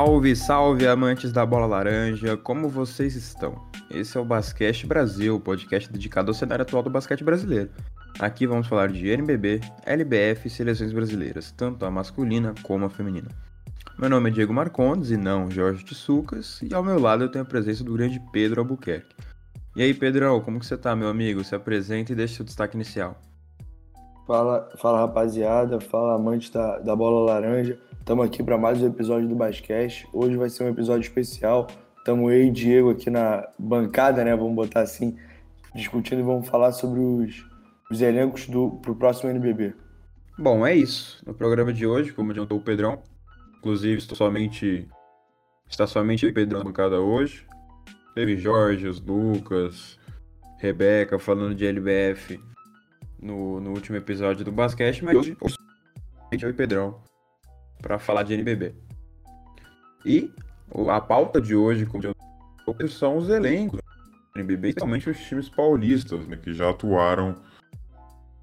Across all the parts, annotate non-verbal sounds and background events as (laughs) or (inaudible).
Salve, salve, amantes da bola laranja, como vocês estão? Esse é o Basquete Brasil, podcast dedicado ao cenário atual do basquete brasileiro. Aqui vamos falar de NBB, LBF e seleções brasileiras, tanto a masculina como a feminina. Meu nome é Diego Marcondes e não Jorge de Sucas, e ao meu lado eu tenho a presença do grande Pedro Albuquerque. E aí, Pedrão, como que você tá, meu amigo? Se apresenta e deixa seu destaque inicial. Fala, fala rapaziada, fala amante da, da bola laranja. Estamos aqui para mais um episódio do Basquete. Hoje vai ser um episódio especial. Estamos eu e Diego aqui na bancada, né? Vamos botar assim, discutindo e vamos falar sobre os, os elencos do pro próximo NBB. Bom, é isso. No programa de hoje, como adiantou o Pedrão, inclusive estou somente está somente o Pedrão na bancada hoje. Teve Jorge, os Lucas, Rebeca falando de LBF no, no último episódio do basquete, mas hoje eu e Pedrão para falar de NBB. E a pauta de hoje, como eu são os elencos do NBB, especialmente os times paulistas, né, que já atuaram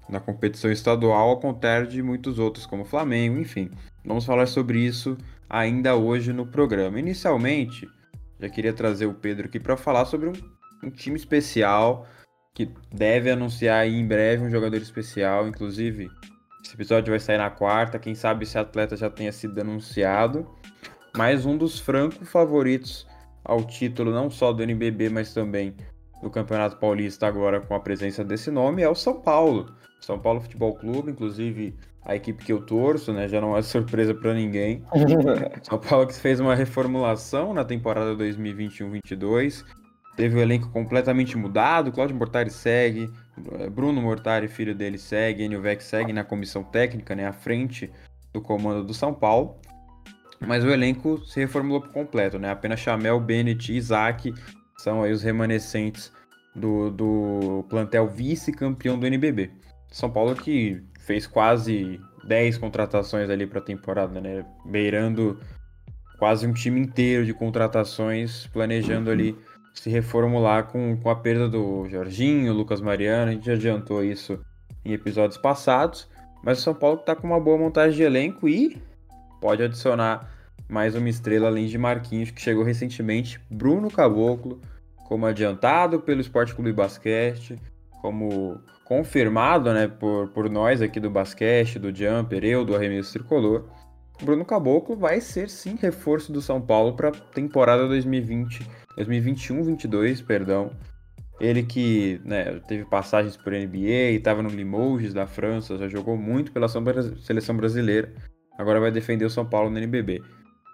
na competição estadual, ao contrário de muitos outros, como Flamengo, enfim. Vamos falar sobre isso ainda hoje no programa. Inicialmente, já queria trazer o Pedro aqui para falar sobre um, um time especial que deve anunciar em breve um jogador especial. Inclusive, esse episódio vai sair na quarta. Quem sabe esse atleta já tenha sido anunciado. Mas um dos franco favoritos ao título, não só do NBB, mas também do Campeonato Paulista, agora com a presença desse nome, é o São Paulo. São Paulo Futebol Clube, inclusive a equipe que eu torço, né? Já não é (laughs) surpresa para ninguém. (laughs) São Paulo que fez uma reformulação na temporada 2021-22 Teve o elenco completamente mudado, Claudio Mortari segue, Bruno Mortari, filho dele, segue, Enio Vec segue na comissão técnica, né, à frente do comando do São Paulo. Mas o elenco se reformulou por completo, né? Apenas Chamel, Bennett e Isaac são aí os remanescentes do, do plantel vice-campeão do NBB. São Paulo que fez quase 10 contratações ali para a temporada, né? Beirando quase um time inteiro de contratações, planejando ali se reformular com, com a perda do Jorginho, Lucas Mariano, a gente já adiantou isso em episódios passados, mas o São Paulo está com uma boa montagem de elenco e pode adicionar mais uma estrela além de Marquinhos, que chegou recentemente, Bruno Caboclo, como adiantado pelo Esporte Clube Basquete, como confirmado né, por, por nós aqui do basquete, do Jumper, eu, do Arremesso Tricolor. Bruno Caboclo vai ser sim reforço do São Paulo para a temporada 2020 2021-22, perdão. Ele que né, teve passagens por NBA, estava no Limoges da França, já jogou muito pela seleção brasileira. Agora vai defender o São Paulo no NBB.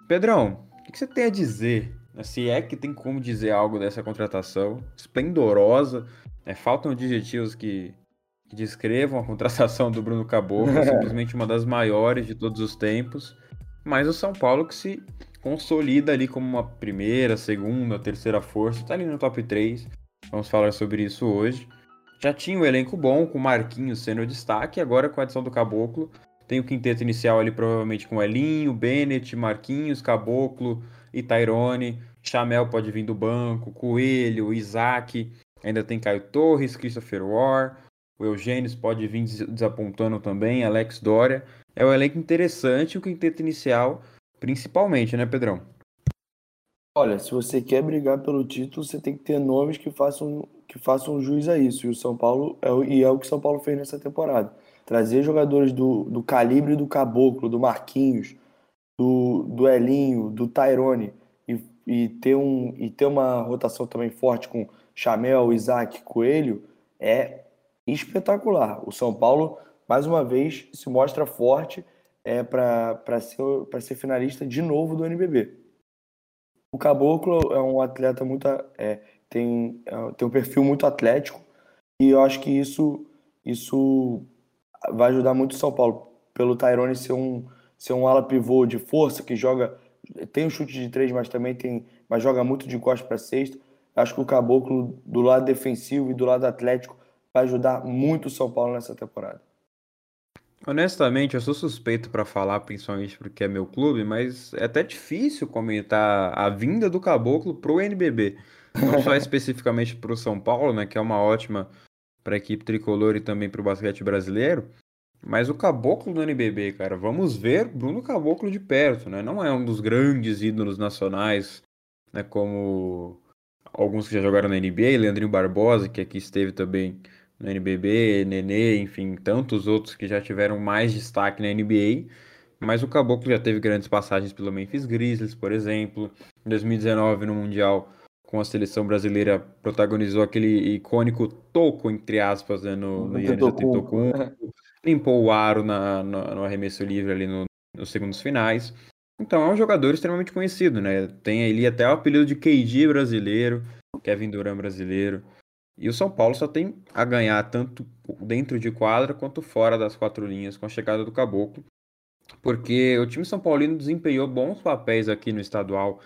Pedrão, o que você tem a dizer? Né, se é que tem como dizer algo dessa contratação esplendorosa, né, faltam adjetivos que, que descrevam a contratação do Bruno Caboclo, (laughs) simplesmente uma das maiores de todos os tempos. Mas o São Paulo que se consolida ali como uma primeira, segunda, terceira força, tá ali no top 3. Vamos falar sobre isso hoje. Já tinha um elenco bom, com Marquinhos sendo o destaque, agora com a adição do Caboclo, tem o quinteto inicial ali provavelmente com Elinho, Bennett, Marquinhos, Caboclo e Tyrone. Chamel pode vir do banco, Coelho, Isaac, ainda tem Caio Torres, Christopher War, o Eugênio pode vir desapontando também, Alex Dória. É um elenco interessante, o quinteto inicial Principalmente, né, Pedrão? Olha, se você quer brigar pelo título, você tem que ter nomes que façam, que façam jus a isso. E o São Paulo é, e é o que o São Paulo fez nessa temporada. Trazer jogadores do, do calibre do Caboclo, do Marquinhos, do, do Elinho, do Tyrone e, e, ter um, e ter uma rotação também forte com Chamel, Isaac, Coelho é espetacular. O São Paulo, mais uma vez, se mostra forte é, para ser, ser finalista de novo do NBB. O Caboclo é um atleta muito. É, tem, é, tem um perfil muito atlético e eu acho que isso, isso vai ajudar muito o São Paulo, pelo Tyrone ser um, ser um ala pivô de força que joga. Tem um chute de três, mas também tem. Mas joga muito de costa para sexta. Acho que o Caboclo, do lado defensivo e do lado atlético, vai ajudar muito o São Paulo nessa temporada. Honestamente, eu sou suspeito para falar, principalmente porque é meu clube, mas é até difícil comentar a vinda do Caboclo pro NBB. Não só (laughs) especificamente pro São Paulo, né, que é uma ótima para a equipe tricolor e também para o basquete brasileiro, Mas o Caboclo do NBB, cara, vamos ver Bruno Caboclo de perto, né? Não é um dos grandes ídolos nacionais, né? Como alguns que já jogaram na NBA, Leandrinho Barbosa, que aqui esteve também no NBB, Nenê, enfim, tantos outros que já tiveram mais destaque na NBA. Mas o Caboclo já teve grandes passagens pelo Memphis Grizzlies, por exemplo. Em 2019, no Mundial, com a seleção brasileira, protagonizou aquele icônico toco, entre aspas, né, no, no Yannis Antetokounmpo. Limpou o aro na, no, no arremesso livre ali no, nos segundos finais. Então é um jogador extremamente conhecido, né? Tem ali até o apelido de KD brasileiro, Kevin Durant brasileiro. E o São Paulo só tem a ganhar tanto dentro de quadra quanto fora das quatro linhas com a chegada do Caboclo. Porque o time São Paulino desempenhou bons papéis aqui no estadual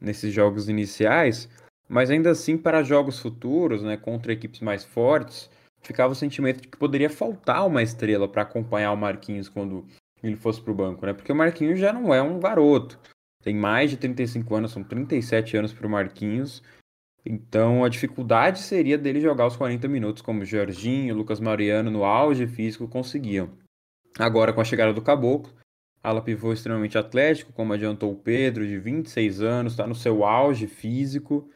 nesses jogos iniciais, mas ainda assim para jogos futuros, né, contra equipes mais fortes, ficava o sentimento de que poderia faltar uma estrela para acompanhar o Marquinhos quando ele fosse para o banco, né? Porque o Marquinhos já não é um garoto. Tem mais de 35 anos, são 37 anos para o Marquinhos. Então a dificuldade seria dele jogar os 40 minutos, como o Jorginho, Lucas Mariano no auge físico conseguiam. Agora, com a chegada do Caboclo, ala pivô extremamente atlético, como adiantou o Pedro, de 26 anos, está no seu auge físico,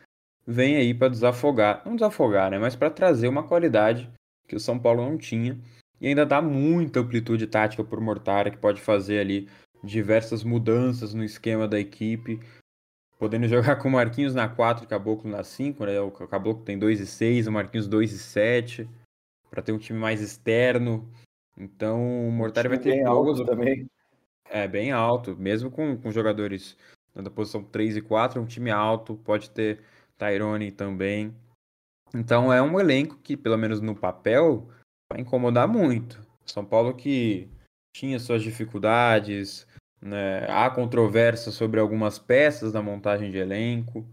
vem aí para desafogar, não desafogar, né, mas para trazer uma qualidade que o São Paulo não tinha e ainda dá muita amplitude tática por Mortara, que pode fazer ali diversas mudanças no esquema da equipe, podendo (laughs) jogar com o Marquinhos na 4 e Caboclo na 5, né? O Caboclo tem 2 e 6, o Marquinhos 2 e 7, para ter um time mais externo. Então o Mortari vai ter bem alto também. É, bem alto, mesmo com, com jogadores da posição 3 e 4, é um time alto, pode ter Tyrone também. Então é um elenco que, pelo menos no papel, vai incomodar muito. São Paulo que tinha suas dificuldades, né? há controvérsia sobre algumas peças da montagem de elenco,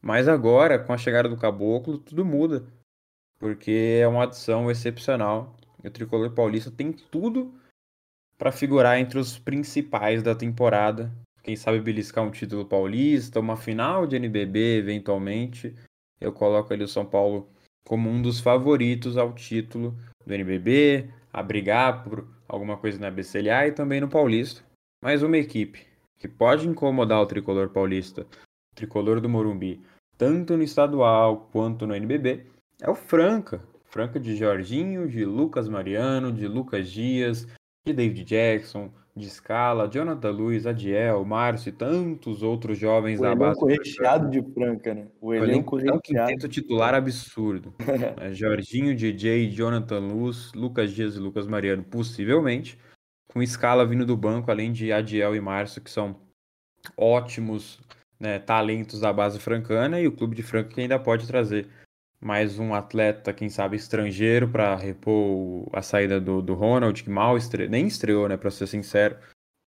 mas agora, com a chegada do Caboclo, tudo muda, porque é uma adição excepcional. O Tricolor Paulista tem tudo para figurar entre os principais da temporada. Quem sabe beliscar um título paulista, uma final de NBB eventualmente. Eu coloco ali o São Paulo como um dos favoritos ao título do NBB, a brigar por alguma coisa na BCLA e também no Paulista. Mais uma equipe que pode incomodar o tricolor paulista, o tricolor do Morumbi, tanto no estadual quanto no NBB, é o Franca. Franca de Jorginho, de Lucas Mariano, de Lucas Dias, de David Jackson, de Scala, Jonathan Luiz, Adiel, Márcio e tantos outros jovens o da base. O elenco recheado de Franca, né? O elenco, recheado. É um titular absurdo. (laughs) é, Jorginho, DJ, Jonathan Luz, Lucas Dias e Lucas Mariano, possivelmente. Com escala vindo do banco, além de Adiel e Márcio, que são ótimos né, talentos da base francana. E o clube de Franca que ainda pode trazer mais um atleta, quem sabe, estrangeiro para repor a saída do, do Ronald, que mal estre... nem estreou, né, para ser sincero.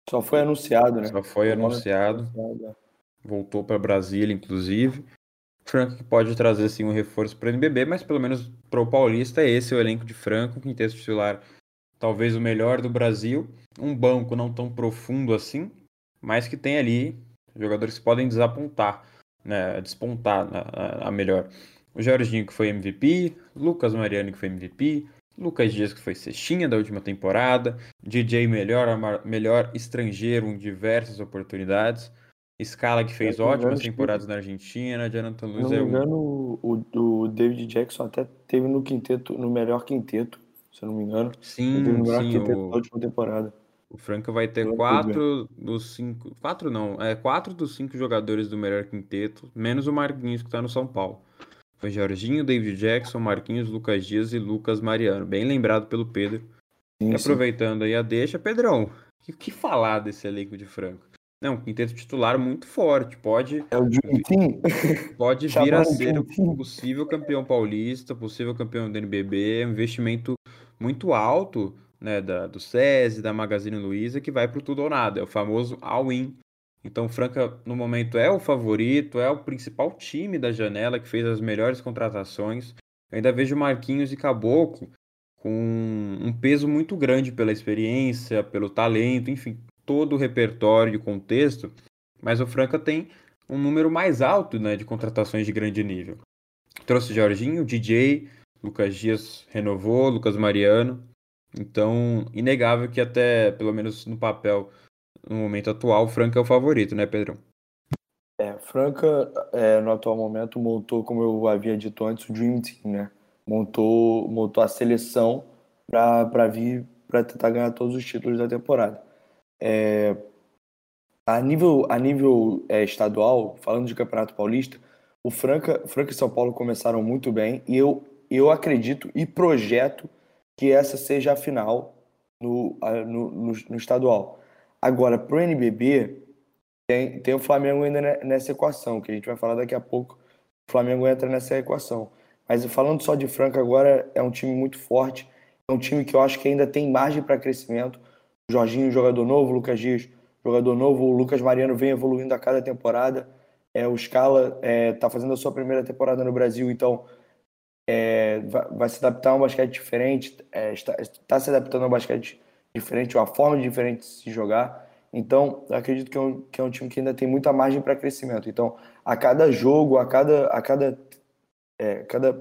Só foi anunciado, né? Só foi anunciado. anunciado. É. Voltou para Brasília, inclusive. Franco que pode trazer sim um reforço para o NBB, mas pelo menos para o Paulista é esse o elenco de Franco, quinteto titular talvez o melhor do Brasil, um banco não tão profundo assim, mas que tem ali jogadores que podem desapontar, né, despontar a, a melhor. O Jorginho, que foi MVP, Lucas Mariano, que foi MVP, Lucas Dias, que foi cestinha da última temporada, DJ melhor, melhor estrangeiro em diversas oportunidades, Scala, que fez ótimas temporadas na Argentina, Jonathan Luz é um... engano, o, o David Jackson até teve no quinteto, no melhor quinteto, se eu não me engano. Sim, sim, o... da última temporada. O Franca vai ter quatro dos cinco. Quatro não, é quatro dos cinco jogadores do melhor quinteto, menos o Marquinhos que tá no São Paulo. Foi Jorginho, David Jackson, Marquinhos, Lucas Dias e Lucas Mariano. Bem lembrado pelo Pedro. Sim, e aproveitando sim. aí a deixa, Pedrão, o que, que, falar desse elenco de Franco? Não, um quinteto titular muito forte. Pode, é o (laughs) pode vir a ser o possível campeão paulista, possível campeão do NBB. É um investimento muito alto né, da, do SESI, da Magazine Luiza, que vai para o tudo ou nada. É o famoso all-in então, Franca, no momento, é o favorito, é o principal time da janela que fez as melhores contratações. Eu ainda vejo Marquinhos e Caboclo com um peso muito grande pela experiência, pelo talento, enfim, todo o repertório e contexto. Mas o Franca tem um número mais alto né, de contratações de grande nível. Trouxe Jorginho, DJ, Lucas Dias renovou, Lucas Mariano. Então, inegável que até, pelo menos no papel, no momento atual, o Franca é o favorito, né, Pedrão? É, Franca, é, no atual momento, montou, como eu havia dito antes, o Dream Team, né? Montou, montou a seleção para vir para tentar ganhar todos os títulos da temporada. É, a nível, a nível é, estadual, falando de Campeonato Paulista, o Franca, Franca e São Paulo começaram muito bem e eu, eu acredito e projeto que essa seja a final no, no, no, no estadual. Agora, para o NBB, tem, tem o Flamengo ainda nessa equação, que a gente vai falar daqui a pouco. O Flamengo entra nessa equação. Mas falando só de Franca agora, é um time muito forte. É um time que eu acho que ainda tem margem para crescimento. O Jorginho, jogador novo, o Lucas Dias, jogador novo. O Lucas Mariano vem evoluindo a cada temporada. É, o Scala está é, tá fazendo a sua primeira temporada no Brasil, então é, vai, vai, se adaptar a um basquete diferente, é, está, está, se adaptando a um basquete diferente, uma forma diferente de se jogar. Então, acredito que é, um, que é um time que ainda tem muita margem para crescimento. Então, a cada jogo, a cada, a cada, é, cada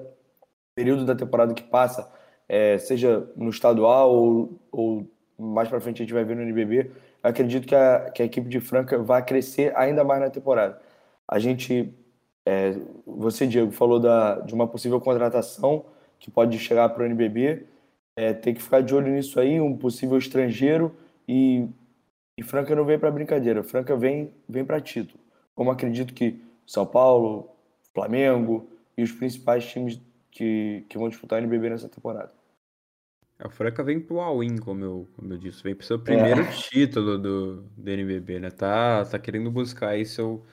período da temporada que passa, é, seja no estadual ou, ou mais para frente a gente vai ver no NBB, acredito que a, que a equipe de Franca vai crescer ainda mais na temporada. A gente é, você, Diego, falou da, de uma possível contratação que pode chegar para o NBB. É, tem que ficar de olho nisso aí, um possível estrangeiro. E, e Franca não vem para brincadeira, Franca vem, vem para título. Como acredito que São Paulo, Flamengo e os principais times que, que vão disputar o NBB nessa temporada. A Franca vem pro all-in, como eu, como eu disse, vem pro seu primeiro é. título do, do NBB, né? Tá, tá querendo buscar aí seu,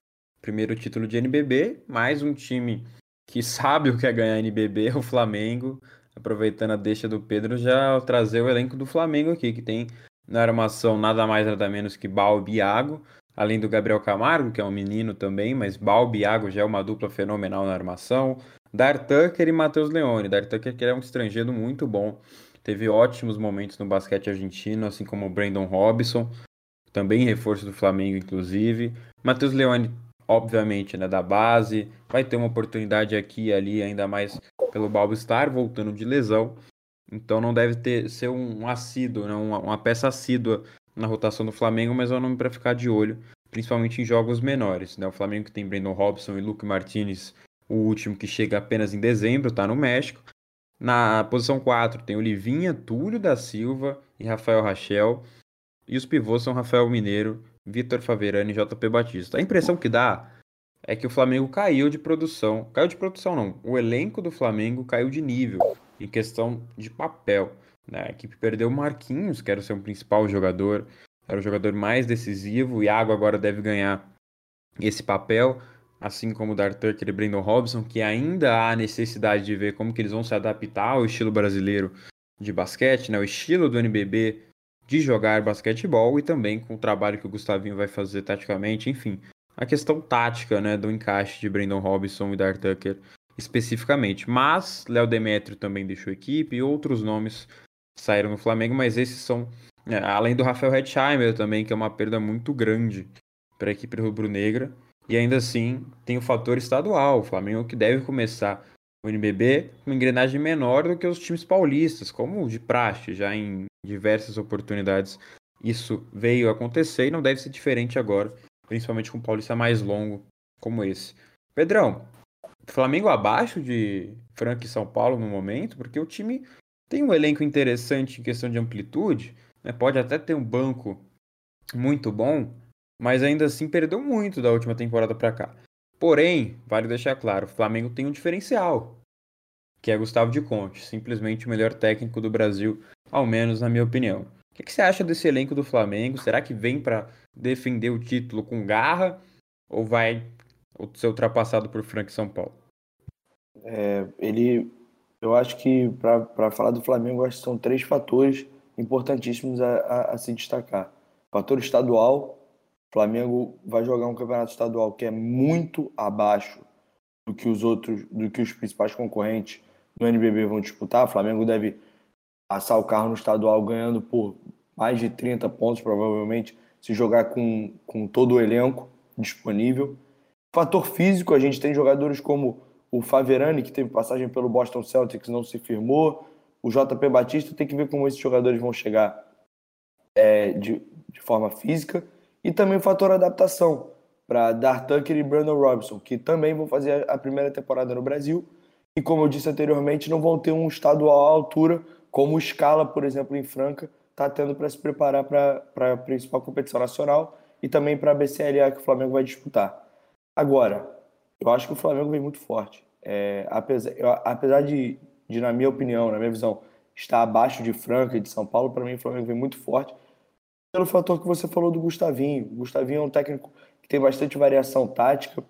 primeiro título de NBB, mais um time que (laughs) sabe o que é ganhar NBB, o Flamengo. Aproveitando a deixa do Pedro, já trazer o elenco do Flamengo aqui, que tem na armação nada mais nada menos que Balbi e Iago, além do Gabriel Camargo, que é um menino também, mas Balbi e Iago já é uma dupla fenomenal na armação. Dar Tucker e Matheus Leone. Dar Tucker que é um estrangeiro muito bom, teve ótimos momentos no basquete argentino, assim como o Brandon Robson, também reforço do Flamengo, inclusive. Matheus Leone obviamente, né, da base. Vai ter uma oportunidade aqui e ali, ainda mais pelo Balbo estar voltando de lesão. Então não deve ter ser um, assíduo, né, uma, uma peça assídua na rotação do Flamengo, mas é um nome para ficar de olho, principalmente em jogos menores. Né? O Flamengo que tem Brandon Robson e Luke Martinez, o último que chega apenas em dezembro, está no México. Na posição 4 tem Olivinha, Túlio da Silva e Rafael Rachel. E os pivôs são Rafael Mineiro Vitor Faverani e JP Batista. A impressão que dá é que o Flamengo caiu de produção. Caiu de produção, não. O elenco do Flamengo caiu de nível em questão de papel. Né? A equipe perdeu o Marquinhos, que era o seu principal jogador, era o jogador mais decisivo. O Iago agora deve ganhar esse papel, assim como o Dartucker e Brandon Robson, que ainda há necessidade de ver como que eles vão se adaptar ao estilo brasileiro de basquete, né? o estilo do NBB de jogar basquetebol e também com o trabalho que o Gustavinho vai fazer taticamente, enfim. A questão tática, né, do encaixe de Brandon Robinson e Dar Tucker especificamente. Mas Léo Demetrio também deixou a equipe e outros nomes saíram no Flamengo, mas esses são, é, além do Rafael Hetzheimer também, que é uma perda muito grande para a equipe rubro-negra. E ainda assim, tem o fator estadual. O Flamengo que deve começar o NBB uma engrenagem menor do que os times paulistas, como de praxe, já em diversas oportunidades isso veio acontecer e não deve ser diferente agora, principalmente com um paulista mais longo como esse. Pedrão, Flamengo abaixo de Franca e São Paulo no momento, porque o time tem um elenco interessante em questão de amplitude, né? pode até ter um banco muito bom, mas ainda assim perdeu muito da última temporada para cá. Porém, vale deixar claro, o Flamengo tem um diferencial, que é Gustavo de Conte, simplesmente o melhor técnico do Brasil, ao menos na minha opinião. O que, que você acha desse elenco do Flamengo? Será que vem para defender o título com garra ou vai ser ultrapassado por Frank São Paulo? É, ele, eu acho que para falar do Flamengo, acho que são três fatores importantíssimos a, a, a se destacar. Fator estadual, o Flamengo vai jogar um campeonato estadual que é muito abaixo do que os outros, do que os principais concorrentes no NBB vão disputar. O Flamengo deve passar o carro no estadual ganhando por mais de 30 pontos, provavelmente, se jogar com, com todo o elenco disponível. Fator físico, a gente tem jogadores como o Faverani, que teve passagem pelo Boston Celtics, não se firmou. o JP Batista, tem que ver como esses jogadores vão chegar é, de, de forma física e também o fator adaptação para Dar Tucker e Brandon Robinson, que também vão fazer a primeira temporada no Brasil e, como eu disse anteriormente, não vão ter um estadual à altura, como o Scala, por exemplo, em Franca, está tendo para se preparar para a principal competição nacional e também para a BCLA que o Flamengo vai disputar. Agora, eu acho que o Flamengo vem muito forte. É, apesar, apesar de, de, na minha opinião, na minha visão, estar abaixo de Franca e de São Paulo, para mim o Flamengo vem muito forte pelo fator que você falou do Gustavinho. O Gustavinho é um técnico que tem bastante variação tática,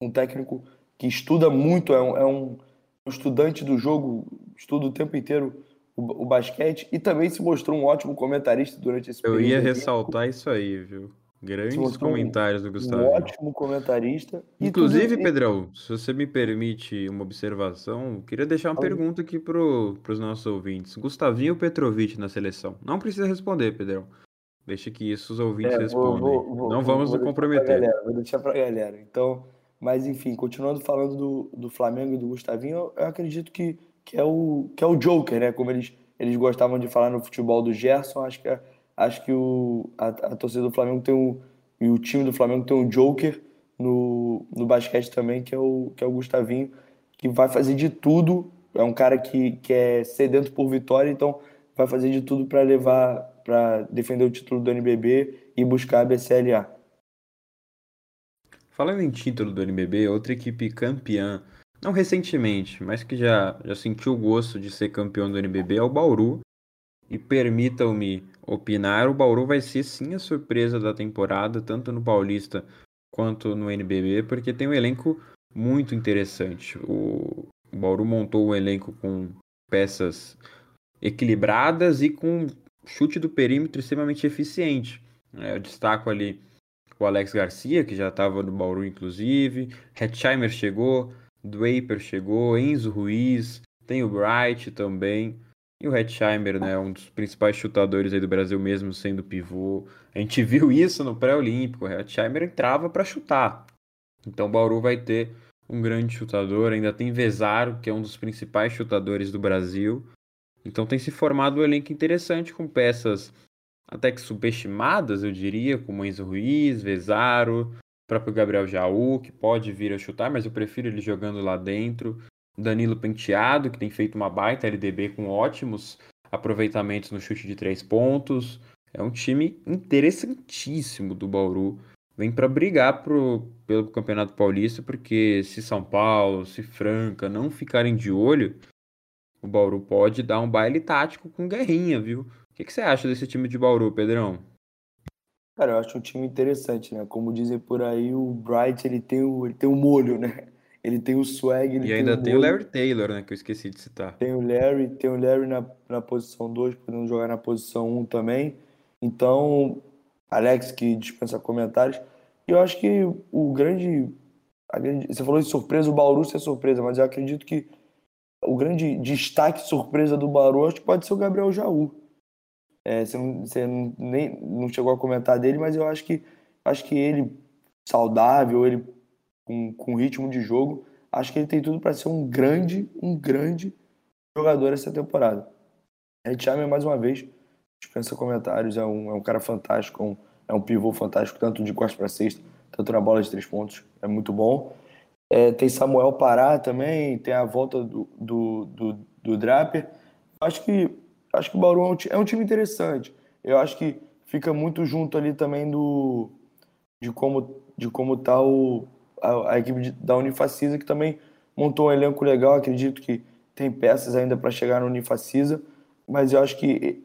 um técnico que estuda muito, é um, é um estudante do jogo, estuda o tempo inteiro o, o, basquete e também se mostrou um ótimo comentarista durante esse período. Eu ia ressaltar isso aí, viu? Grandes comentários do Gustavo. Um ótimo comentarista. Inclusive, tudo... Pedrão, se você me permite uma observação, queria deixar uma pergunta aqui para os nossos ouvintes. Gustavinho ou Petrovic na seleção? Não precisa responder, Pedrão. Deixa que isso os ouvintes é, respondem. Vou, vou, Não vamos nos comprometer. Galera, vou deixar para a galera. Então, mas enfim, continuando falando do, do Flamengo e do Gustavinho, eu, eu acredito que, que, é o, que é o Joker, né? Como eles, eles gostavam de falar no futebol do Gerson, acho que, é, acho que o, a, a torcida do Flamengo tem um. E o time do Flamengo tem um Joker no, no basquete também, que é, o, que é o Gustavinho, que vai fazer de tudo. É um cara que, que é sedento por vitória, então vai fazer de tudo para levar, para defender o título do NBB e buscar a BCLA. Falando em título do NBB, outra equipe campeã, não recentemente, mas que já, já sentiu o gosto de ser campeão do NBB é o Bauru. E permitam-me opinar, o Bauru vai ser sim a surpresa da temporada, tanto no Paulista quanto no NBB, porque tem um elenco muito interessante. O, o Bauru montou um elenco com peças equilibradas e com chute do perímetro extremamente eficiente. É, eu destaco ali o Alex Garcia, que já estava no Bauru, inclusive. Hetzheimer chegou, Draper chegou, Enzo Ruiz, tem o Bright também. E o Hetzheimer, né, um dos principais chutadores aí do Brasil mesmo sendo pivô. A gente (laughs) viu isso no pré-olímpico, o Hetzheimer entrava para chutar. Então o Bauru vai ter um grande chutador, ainda tem Vezaro, que é um dos principais chutadores do Brasil. Então tem se formado um elenco interessante com peças até que subestimadas, eu diria, como Enzo Ruiz, Vezaro, próprio Gabriel Jaú, que pode vir a chutar, mas eu prefiro ele jogando lá dentro. Danilo Penteado, que tem feito uma baita LDB com ótimos aproveitamentos no chute de três pontos. É um time interessantíssimo do Bauru. Vem para brigar pro, pelo Campeonato Paulista, porque se São Paulo, se Franca não ficarem de olho, o Bauru pode dar um baile tático com Guerrinha, viu? O que, que, você acha desse time de Bauru, Pedrão? Cara, eu acho um time interessante, né? Como dizem por aí, o Bright ele tem o, ele tem o molho, né? Ele tem o swag. e ainda tem o, tem o Larry Taylor, né? Que eu esqueci de citar. Tem o Larry, tem o Larry na, na posição 2, podendo jogar na posição 1 um também. Então, Alex, que dispensa comentários. E eu acho que o grande, grande. Você falou de surpresa, o Bauru é surpresa, mas eu acredito que o grande destaque surpresa do Bauru acho que pode ser o Gabriel Jaú. É, você, não, você não, nem, não chegou a comentar dele, mas eu acho que, acho que ele, saudável, ele com, com ritmo de jogo, acho que ele tem tudo para ser um grande, um grande jogador essa temporada. Ed Charmer, mais uma vez, dispensa comentários, é um, é um cara fantástico, é um, é um pivô fantástico, tanto de costas para sexta, tanto na bola de três pontos, é muito bom. É, tem Samuel Pará também, tem a volta do, do, do, do Draper. Acho que acho que o Bauru é um, é um time interessante. Eu acho que fica muito junto ali também do de como de como tá o, a, a equipe de, da Unifacisa que também montou um elenco legal. Acredito que tem peças ainda para chegar no Unifacisa, mas eu acho que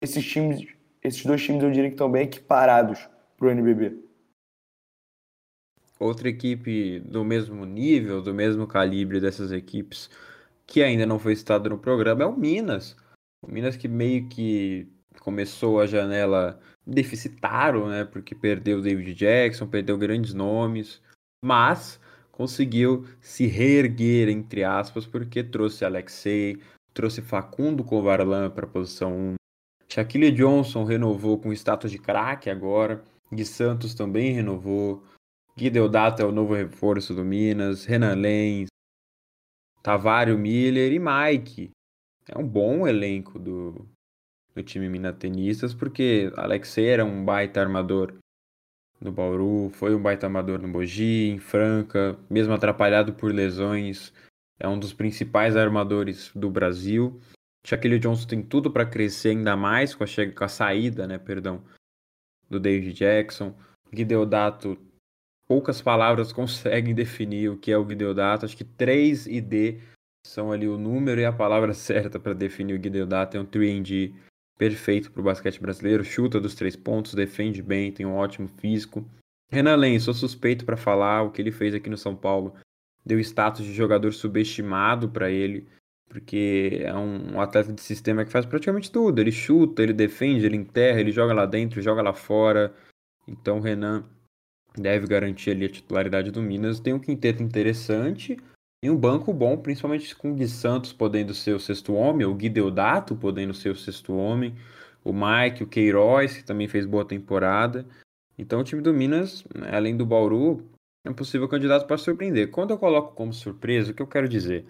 esses times, esses dois times eu diria que estão bem equiparados para o NBB. Outra equipe do mesmo nível, do mesmo calibre dessas equipes que ainda não foi citado no programa é o Minas. O Minas que meio que começou a janela deficitário, né? Porque perdeu o David Jackson, perdeu grandes nomes, mas conseguiu se reerguer, entre aspas, porque trouxe Alexei, trouxe Facundo Kovarlan para a posição 1. Shaquille Johnson renovou com status de craque agora. Gui Santos também renovou. Gui Deodato é o novo reforço do Minas. Renan Lenz. Tavario Miller e Mike, é um bom elenco do, do time Minatenistas, porque Alexei era um baita armador no Bauru, foi um baita armador no Mogi, em Franca, mesmo atrapalhado por lesões, é um dos principais armadores do Brasil. Shaquille Johnson tem tudo para crescer ainda mais com a, com a saída, né, perdão, do David Jackson. Guideodato, poucas palavras conseguem definir o que é o Guideodato. Acho que 3 e D são ali o número e a palavra (laughs) certa para definir o Guideodato. É um 3D perfeito para o basquete brasileiro. Chuta dos três pontos, defende bem, tem um ótimo físico. Renan Lenz, sou suspeito para falar o que ele fez aqui no São Paulo. Deu status de jogador subestimado para ele porque é um, atleta de sistema que faz praticamente tudo. Ele chuta, ele defende, ele enterra, ele joga lá dentro, joga lá fora. Então Renan deve garantir ali a titularidade do Minas. Tem um quinteto interessante e um banco bom, principalmente com o Gui Santos podendo ser o sexto homem, o Gui Deodato podendo ser o sexto homem, o Mike, o Queiroz, que também fez boa temporada. Então o time do Minas, além do Bauru, é um possível candidato para surpreender. Quando eu coloco como surpresa, o que eu quero dizer?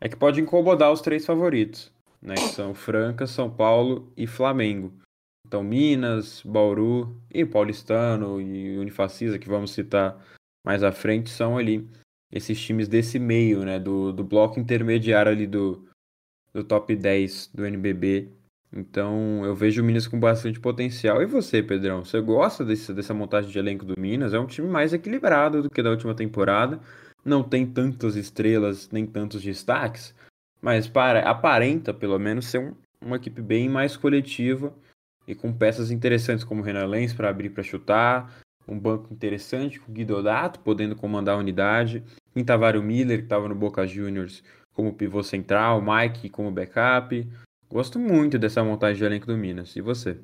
é que pode incomodar os três favoritos, né? Que são Franca, São Paulo e Flamengo. Então, Minas, Bauru e Paulistano e Unifacisa, que vamos citar mais à frente, são ali esses times desse meio, né? Do, do bloco intermediário ali do, do top 10 do NBB. Então, eu vejo o Minas com bastante potencial. E você, Pedrão? Você gosta desse, dessa montagem de elenco do Minas? É um time mais equilibrado do que da última temporada não tem tantas estrelas nem tantos destaques, mas para aparenta pelo menos ser um, uma equipe bem mais coletiva e com peças interessantes como Renan Lenz para abrir para chutar, um banco interessante com Guido Dato podendo comandar a unidade, Tavares Miller que estava no Boca Juniors como pivô central, Mike como backup. Gosto muito dessa montagem de elenco do Minas. E você?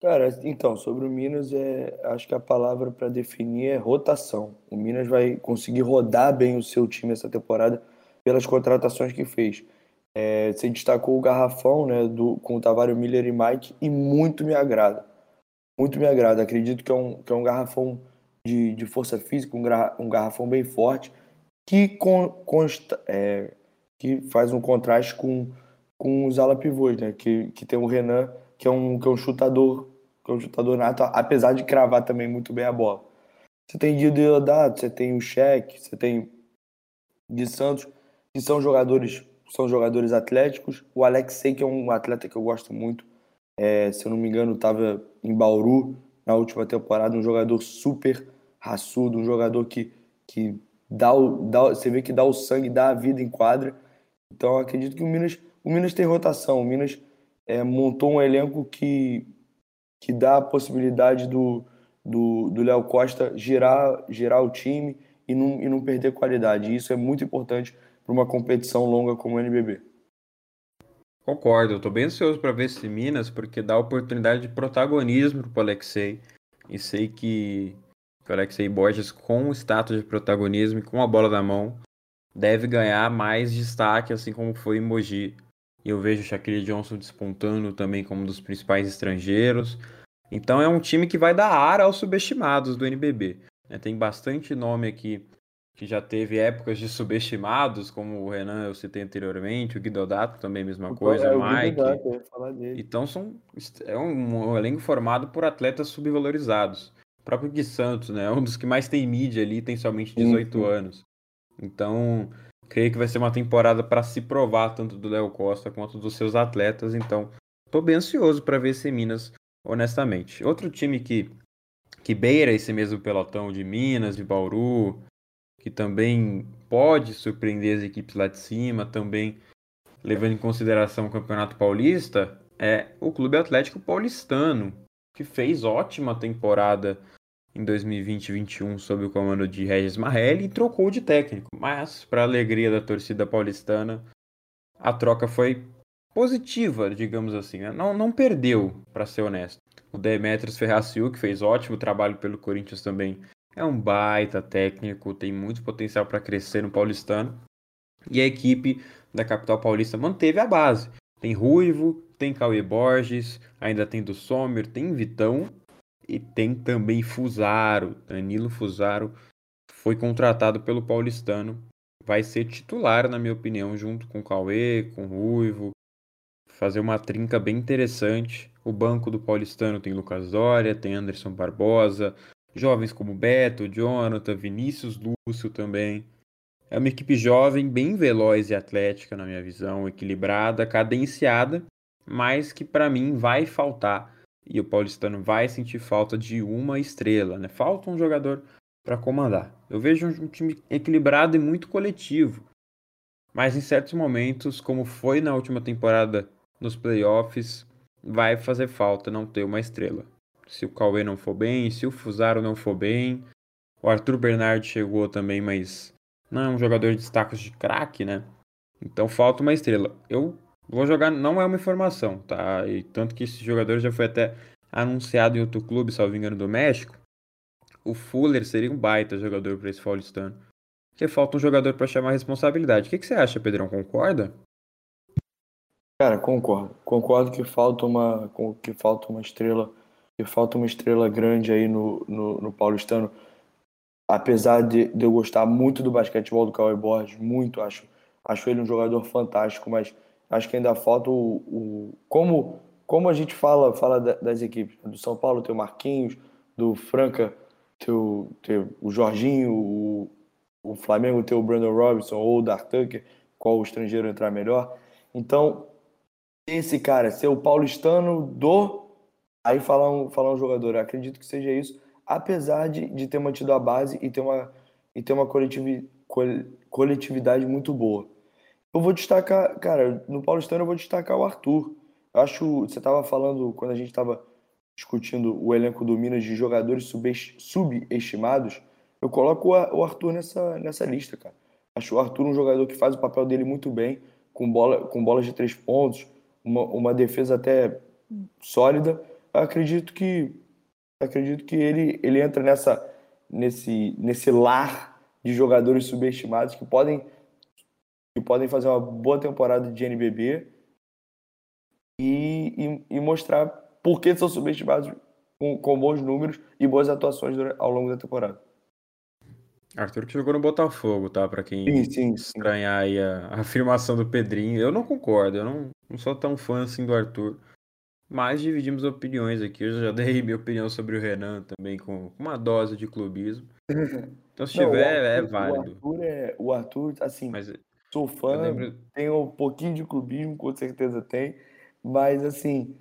Cara, então, sobre o Minas, é, acho que a palavra para definir é rotação. O Minas vai conseguir rodar bem o seu time essa temporada pelas contratações que fez. É, você destacou o garrafão né, do, com o Tavares Miller e Mike e muito me agrada. Muito me agrada. Acredito que é um, que é um garrafão de, de força física, um, um garrafão bem forte, que, con, consta, é, que faz um contraste com, com os ala pivôs, né, que, que tem o Renan, que é um, que é um chutador que é um chutador nato, apesar de cravar também muito bem a bola. Você tem Diodato, você tem o Cheque, você tem de Santos, que são jogadores são jogadores atléticos. O Alexei, que é um atleta que eu gosto muito, é, se eu não me engano, estava em Bauru na última temporada, um jogador super raçudo, um jogador que, que dá, o, dá você vê que dá o sangue, dá a vida em quadra. Então acredito que o Minas, o Minas tem rotação, o Minas é, montou um elenco que que dá a possibilidade do do Léo Costa girar, girar o time e não, e não perder qualidade. E isso é muito importante para uma competição longa como o NBB. Concordo, eu estou bem ansioso para ver esse Minas, porque dá oportunidade de protagonismo para o Alexei. E sei que o Alexei Borges, com o status de protagonismo e com a bola na mão, deve ganhar mais destaque, assim como foi em Mogi e eu vejo o Shaquille Johnson despontando também como um dos principais estrangeiros. Então é um time que vai dar ar aos subestimados do NBB. Né? Tem bastante nome aqui que já teve épocas de subestimados, como o Renan eu citei anteriormente, o Guidodato também mesma coisa, é, o Mike. Então são, é um, um, elenco formado por atletas subvalorizados. O próprio Gui Santos, né? É um dos que mais tem mídia ali, tem somente 18 uhum. anos. Então, creio que vai ser uma temporada para se provar tanto do Léo Costa quanto dos seus atletas. Então, estou bem ansioso para ver esse Minas, honestamente. Outro time que, que beira esse mesmo pelotão de Minas, de Bauru, que também pode surpreender as equipes lá de cima, também levando em consideração o Campeonato Paulista, é o Clube Atlético Paulistano, que fez ótima temporada em 2020-21 sob o comando de Regis Marrelli e trocou de técnico. Mas, para alegria da torcida paulistana, a troca foi positiva, digamos assim. Né? Não, não perdeu, para ser honesto. O Demetrios Ferraciu, que fez ótimo trabalho pelo Corinthians também, é um baita técnico, tem muito potencial para crescer no paulistano. E a equipe da capital paulista manteve a base. Tem Ruivo, tem Cauê Borges, ainda tem do Sommer, tem Vitão e tem também Fusaro, Danilo Fusaro foi contratado pelo Paulistano, vai ser titular, na minha opinião, junto com Cauê, com Ruivo. Fazer uma trinca bem interessante. O banco do Paulistano tem Lucas Dória, tem Anderson Barbosa, jovens como Beto, Jonathan, Vinícius Lúcio também. É uma equipe jovem, bem veloz e atlética, na minha visão, equilibrada, cadenciada, mas que para mim vai faltar e o Paulistano vai sentir falta de uma estrela, né? Falta um jogador para comandar. Eu vejo um time equilibrado e muito coletivo, mas em certos momentos, como foi na última temporada nos playoffs, vai fazer falta não ter uma estrela. Se o Cauê não for bem, se o Fusaro não for bem, o Arthur Bernard chegou também, mas não é um jogador de destaques de craque, né? Então falta uma estrela. Eu vou jogar, não é uma informação, tá? E tanto que esse jogador já foi até anunciado em outro clube, salvo engano, do México. O Fuller seria um baita jogador para esse Paulistano. Porque falta um jogador para chamar a responsabilidade. O que, que você acha, Pedrão? Concorda? Cara, concordo. Concordo que falta uma, que falta uma estrela, falta uma estrela grande aí no, no, no Paulistano. Apesar de, de, eu gostar muito do basquetebol do Cauê Borges, muito, acho, acho ele um jogador fantástico, mas acho que ainda falta o, o como como a gente fala fala das equipes. Do São Paulo tem o Marquinhos, do Franca tem o, tem o Jorginho, o, o Flamengo tem o Brandon Robinson ou o Dark Tucker, qual o estrangeiro entrar melhor. Então, esse cara ser o paulistano do. Aí falar um, falar um jogador, acredito que seja isso, apesar de, de ter mantido a base e ter uma, e ter uma coletivi, coletividade muito boa. Eu vou destacar, cara, no paulistano eu vou destacar o Arthur. Eu acho, você estava falando, quando a gente estava discutindo o elenco do Minas de jogadores subestimados, eu coloco o Arthur nessa, nessa lista, cara. Acho o Arthur um jogador que faz o papel dele muito bem, com, bola, com bolas de três pontos, uma, uma defesa até sólida. Acredito que acredito que ele, ele entra nessa nesse nesse lar de jogadores subestimados que podem que podem fazer uma boa temporada de NBB e, e, e mostrar por que são subestimados com, com, bons números e boas atuações ao longo da temporada. Arthur que jogou no Botafogo, tá? Para quem sim, sim, estranhar aí a, a, afirmação do Pedrinho. Eu não concordo, eu não, não sou tão fã assim do Arthur. Mas dividimos opiniões aqui. Eu já (laughs) dei minha opinião sobre o Renan também, com uma dose de clubismo. (laughs) Então, se não, tiver, é Arthur, é válido. O Arthur, é, o Arthur assim, Mas, sou fã, lembro... tenho um pouquinho de clubismo, com certeza tem. Mas, assim,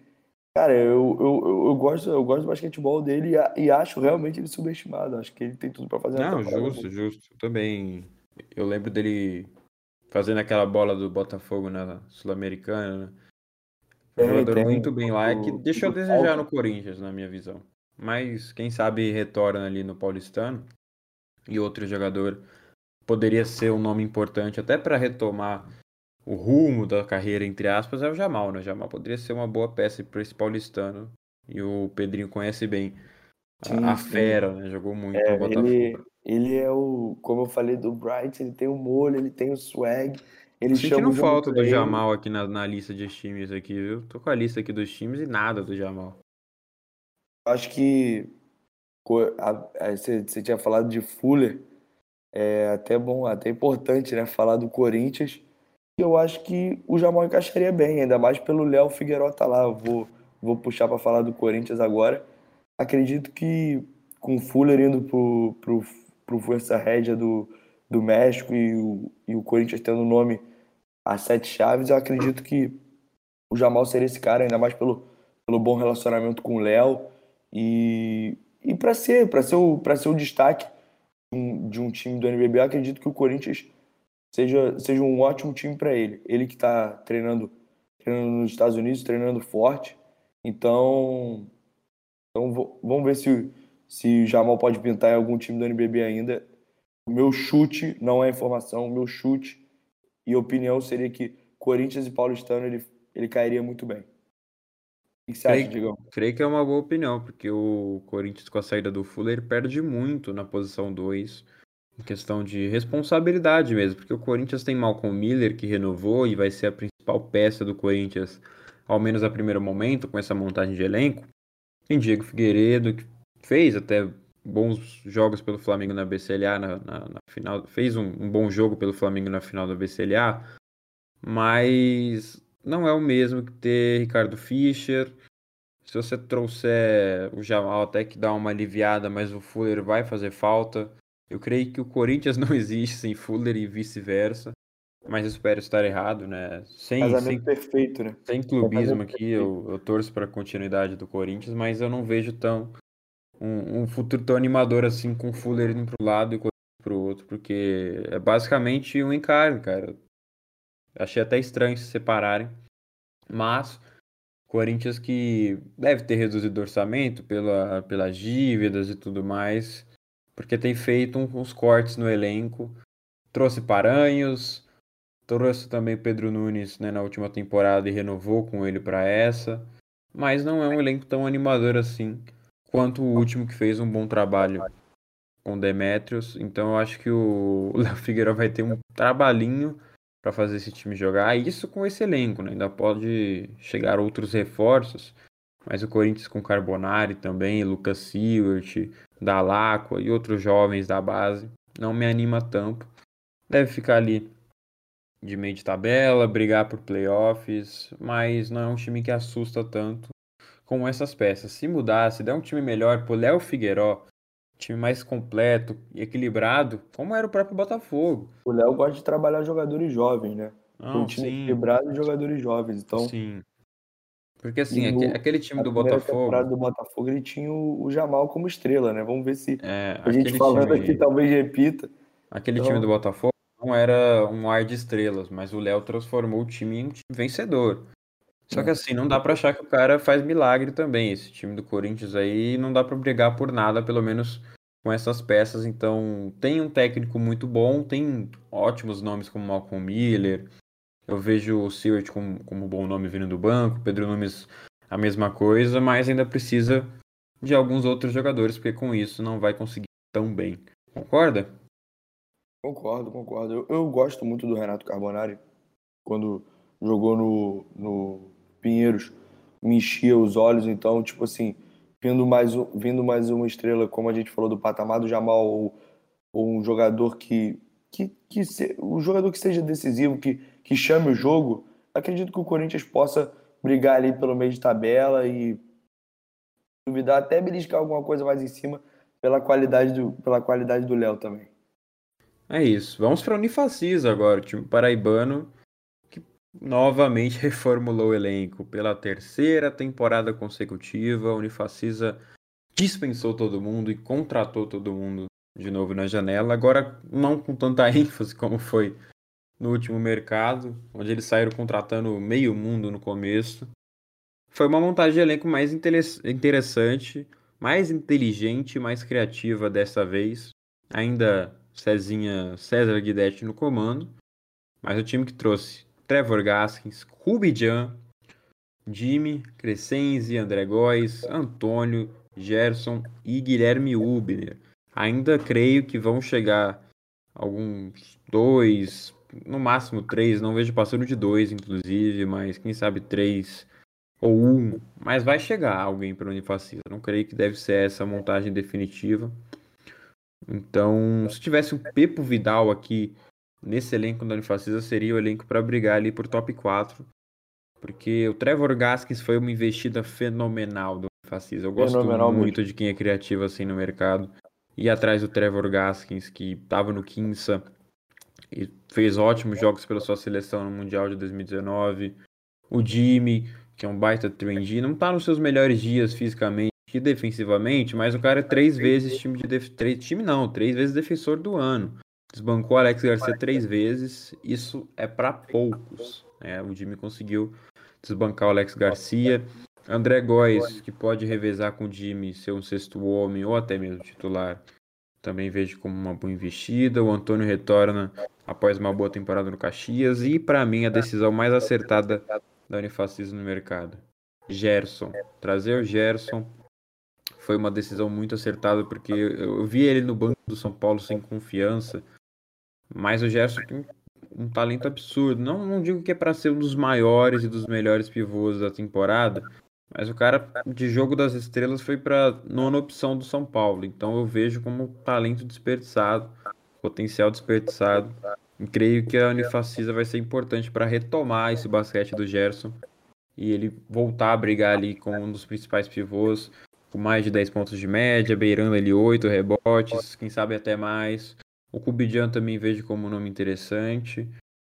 cara, eu, eu, eu, gosto, eu gosto do basquetebol dele e, e acho realmente ele subestimado. Acho que ele tem tudo para fazer. Não, justo, justo. Também. Eu lembro dele fazendo aquela bola do Botafogo na Sul-Americana, né? Jogador muito bem lá, é que deixou a desejar no Corinthians, na minha visão. Mas quem sabe retorna ali no Paulistano. E outro jogador poderia ser um nome importante até para retomar o rumo da carreira, entre aspas, é o Jamal, né? O Jamal poderia ser uma boa peça para esse paulistano. E o Pedrinho conhece bem sim, a, a fera, né? Jogou muito é, no Botafogo. Ele, ele é o, como eu falei do Bright, ele tem o molho, ele tem o swag. Ele chama não falta do Jamal aqui na, na lista de times aqui, viu? Tô com a lista aqui dos times e nada do Jamal. Acho que você tinha falado de Fuller, é até bom, até importante, né? Falar do Corinthians eu acho que o Jamal encaixaria bem, ainda mais pelo Léo Figueiredo tá lá. Eu vou, vou puxar para falar do Corinthians agora. Acredito que com o Fuller indo pro, pro, pro Força Rédia do, do México e o, e o Corinthians tendo o nome a sete chaves, eu acredito que o Jamal seria esse cara, ainda mais pelo, pelo bom relacionamento com o Léo e, e para ser, para ser, o, ser o destaque de um, de um time do NBB, eu acredito que o Corinthians seja, seja um ótimo time para ele. Ele que está treinando, treinando nos Estados Unidos, treinando forte. Então, então vamos ver se, se o Jamal pode pintar em algum time do NBB ainda. O meu chute não é informação, o meu chute e opinião seria que Corinthians e Paulistano ele, ele cairia muito bem. O que você creio, acha, Digão? Creio que é uma boa opinião, porque o Corinthians com a saída do Fuller perde muito na posição 2 questão de responsabilidade mesmo, porque o Corinthians tem Malcolm Miller que renovou e vai ser a principal peça do Corinthians, ao menos a primeiro momento, com essa montagem de elenco. Tem Diego Figueiredo, que fez até bons jogos pelo Flamengo na BCLA na, na, na final, fez um, um, bom jogo pelo Flamengo na final da BCLA, mas não é o mesmo que ter Ricardo Fischer. Se você trouxer o Jamal, até que dá uma aliviada, mas o Fuller vai fazer falta. Eu creio que o Corinthians (laughs) não existe sem Fuller e vice-versa. Mas espero estar errado, né? Sem, sem, perfeito, né? Sem clubismo aqui, eu, eu torço para a continuidade do Corinthians, mas eu não vejo tão um, um futuro tão animador assim com o Fuller indo para o lado e o Corinthians para o outro, porque é basicamente um encargo, cara. Achei até estranho se separarem, mas Corinthians que deve ter reduzido o orçamento pela, pelas dívidas e tudo mais, porque tem feito uns cortes no elenco, trouxe Paranhos, Trouxe também Pedro Nunes né, na última temporada e renovou com ele para essa. Mas não é um elenco tão animador assim quanto o último que fez um bom trabalho com Demetrios. Então eu acho que o (laughs) Léo Figueiredo vai ter um trabalhinho para fazer esse time jogar. Isso com esse elenco, né? Ainda pode chegar outros reforços. Mas o Corinthians com Carbonari também, Lucas Siewert, Dalacqua e outros jovens da base não me anima tanto. Deve ficar ali de meio de tabela, brigar por playoffs, mas não é um time que assusta tanto com essas peças. Se mudar, se der um time melhor pro Léo Figueiró, time mais completo e equilibrado, como era o próprio Botafogo. O Léo gosta de trabalhar jogadores jovens, né? Não, um time sim. equilibrado e jogadores jovens, então... Sim. Porque assim, no, aquele time do Botafogo. do Botafogo ele tinha o, o, Jamal como estrela, né? Vamos ver se é, a gente falando time, aqui talvez repita. Aquele então... time do Botafogo não era um ar de estrelas, mas o Léo transformou o time em um time vencedor. Só que assim, não dá para achar que o cara faz milagre também. Esse time do Corinthians aí não dá para brigar por nada, pelo menos com essas peças. Então, tem um técnico muito bom, tem ótimos nomes como Malcolm Miller. Eu vejo o Seward como, como um bom nome vindo do banco, Pedro Nunes a mesma coisa, mas ainda precisa de alguns outros jogadores, porque com isso não vai conseguir tão bem. Concorda? Concordo, concordo. Eu, eu gosto muito do Renato Carbonari. Quando jogou no, no Pinheiros, me enchia os olhos. Então, tipo assim, vindo mais, vindo mais uma estrela, como a gente falou, do patamar do Jamal, ou, ou um jogador que. que, que se, um jogador que seja decisivo, que, que chame o jogo, acredito que o Corinthians possa brigar ali pelo meio de tabela e duvidar até beliscar alguma coisa mais em cima pela qualidade do, pela qualidade do Léo também. É isso. Vamos para o Unifacis agora, o time paraibano novamente (laughs) reformulou o elenco pela terceira temporada consecutiva. A Unifacisa dispensou todo mundo e contratou todo mundo de novo na janela. Agora, não com tanta (laughs) ênfase como foi no último mercado, onde eles saíram contratando meio mundo no começo. Foi uma montagem de elenco mais interessante, mais inteligente, mais criativa dessa vez. Ainda Cezinha, César Guidetti no comando, mas o time que trouxe Trevor Gaskins, Rubijan, Jimmy, Crescenzi, André Góes, Antônio, Gerson e Guilherme Ubner. Ainda creio que vão chegar alguns dois, no máximo três, não vejo passando de dois, inclusive, mas quem sabe três ou um, mas vai chegar alguém para o Unifacisa. Não creio que deve ser essa montagem definitiva. Então, se tivesse um Pepo Vidal aqui nesse elenco da Unifacisa, seria o elenco para brigar ali por top 4. Porque o Trevor Gaskins foi uma investida fenomenal do Unifacisa. Eu gosto muito, muito de quem é criativo assim no mercado. E atrás do Trevor Gaskins, que estava no Quinça e fez ótimos jogos pela sua seleção no Mundial de 2019. O Jimmy, que é um baita trendy, não está nos seus melhores dias fisicamente, que defensivamente, mas o cara é três vezes time de def... três... time não, três vezes defensor do ano. Desbancou Alex Garcia três vezes, isso é para poucos. Né? O Jimmy conseguiu desbancar o Alex Garcia. André Góes, que pode revezar com o Jimmy, ser um sexto homem ou até mesmo titular, também vejo como uma boa investida. O Antônio retorna após uma boa temporada no Caxias e, para mim, a decisão mais acertada da Unifacis no mercado. Gerson. Trazer o Gerson foi uma decisão muito acertada, porque eu vi ele no banco do São Paulo sem confiança, mas o Gerson tem um talento absurdo. Não, não digo que é para ser um dos maiores e dos melhores pivôs da temporada, Mas o cara de jogo das estrelas foi para nona opção do São Paulo. Então eu vejo como talento desperdiçado, potencial desperdiçado. E creio que a Unifacisa vai ser importante para retomar esse basquete do Gerson e ele voltar a brigar ali com um dos principais pivôs, com mais de 10 pontos de média, beirando ali 8 rebotes, quem sabe até mais. O Kubijan também vejo como um nome interessante.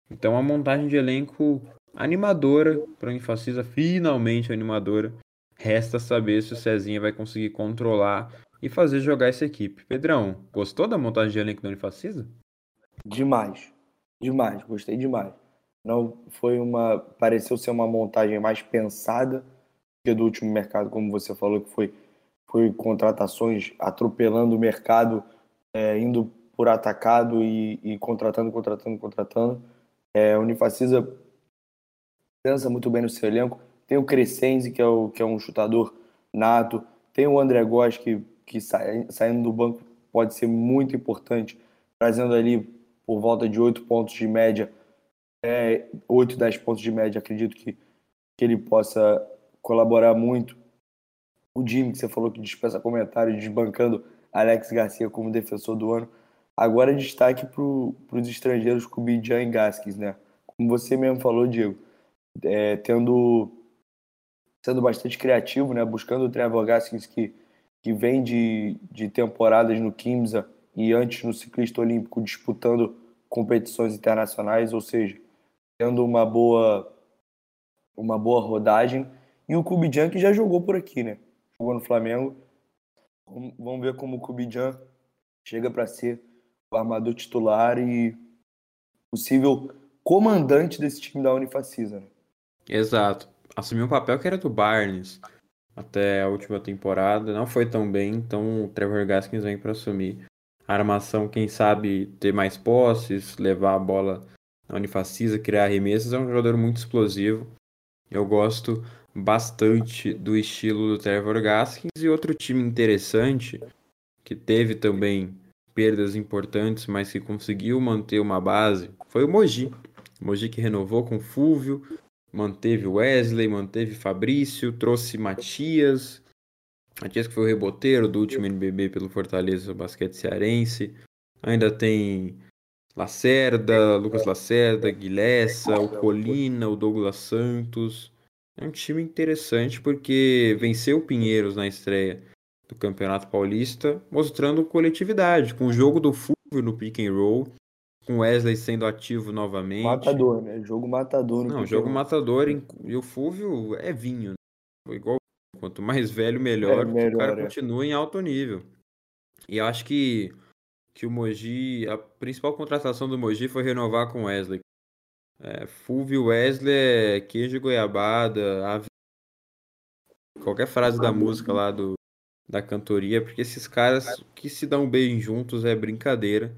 Então, a montagem de elenco animadora para o Unifacisa, finalmente animadora. Resta saber se o Cezinha vai conseguir controlar e fazer jogar essa equipe. Pedrão, gostou da montagem de elenco do Unifacisa? Demais. Demais, gostei demais. Não foi uma. Pareceu ser uma montagem mais pensada que do último mercado, como você falou, que foi, foi contratações atropelando o mercado, é, indo por atacado e, e, contratando, contratando, contratando. É, a Unifacisa pensa muito bem no seu elenco. Tem o Crescenzi, que é, o, que é um chutador nato. Tem o André Góes, que, que sai, saindo do banco pode ser muito importante, trazendo ali por volta de oito pontos de média, é, 8, 10 pontos de média. Acredito que, que ele possa colaborar muito. O Jimmy, que você falou que dispensa comentário, desbancando Alex Garcia como defensor do ano. Agora destaque para os estrangeiros Kubijan e Gaskins, né? Como você mesmo falou, Diego, é, tendo sendo bastante criativo, né? Buscando o Trevor Gaskins que, que vem de, de temporadas no Kimsa e antes no ciclista olímpico disputando competições internacionais, ou seja, tendo uma boa uma boa rodagem e o Kubijan que já jogou por aqui, né? Jogou no Flamengo. Vamos ver como o Kubijan chega para ser armador titular e possível comandante desse time da Unifacisa. Né? Exato. Assumiu um papel que era do Barnes até a última temporada. Não foi tão bem, então o Trevor Gaskins vem para assumir a armação. Quem sabe ter mais posses, levar a bola na Unifacisa, criar arremessos. É um jogador muito explosivo. Eu gosto bastante do estilo do Trevor Gaskins. E outro time interessante que teve também perdas importantes, mas que conseguiu manter uma base, foi o Mogi. O Mogi que renovou com Fúvio, manteve Wesley, manteve Fabrício, trouxe Matias. Matias que foi o reboteiro do último NBB pelo Fortaleza Basquete Cearense. Ainda tem Lacerda, Lucas Lacerda, Guilessa, o Colina, o Douglas Santos. É um time interessante porque venceu o Pinheiros na estreia do Campeonato Paulista, mostrando coletividade, com o jogo do Fulvio no pick and roll, com Wesley sendo ativo novamente. Matador, né? Jogo matador. Não, jogo matador e o Fulvio é vinho, né? igual quanto mais velho melhor, é, melhor o cara é. continua em alto nível. E eu acho que que o Mogi, a principal contratação do Mogi foi renovar com Wesley. É, Fulvio Wesley é queijo goiabada, ave... qualquer frase da música lá do da cantoria, porque esses caras que se dão bem juntos é brincadeira.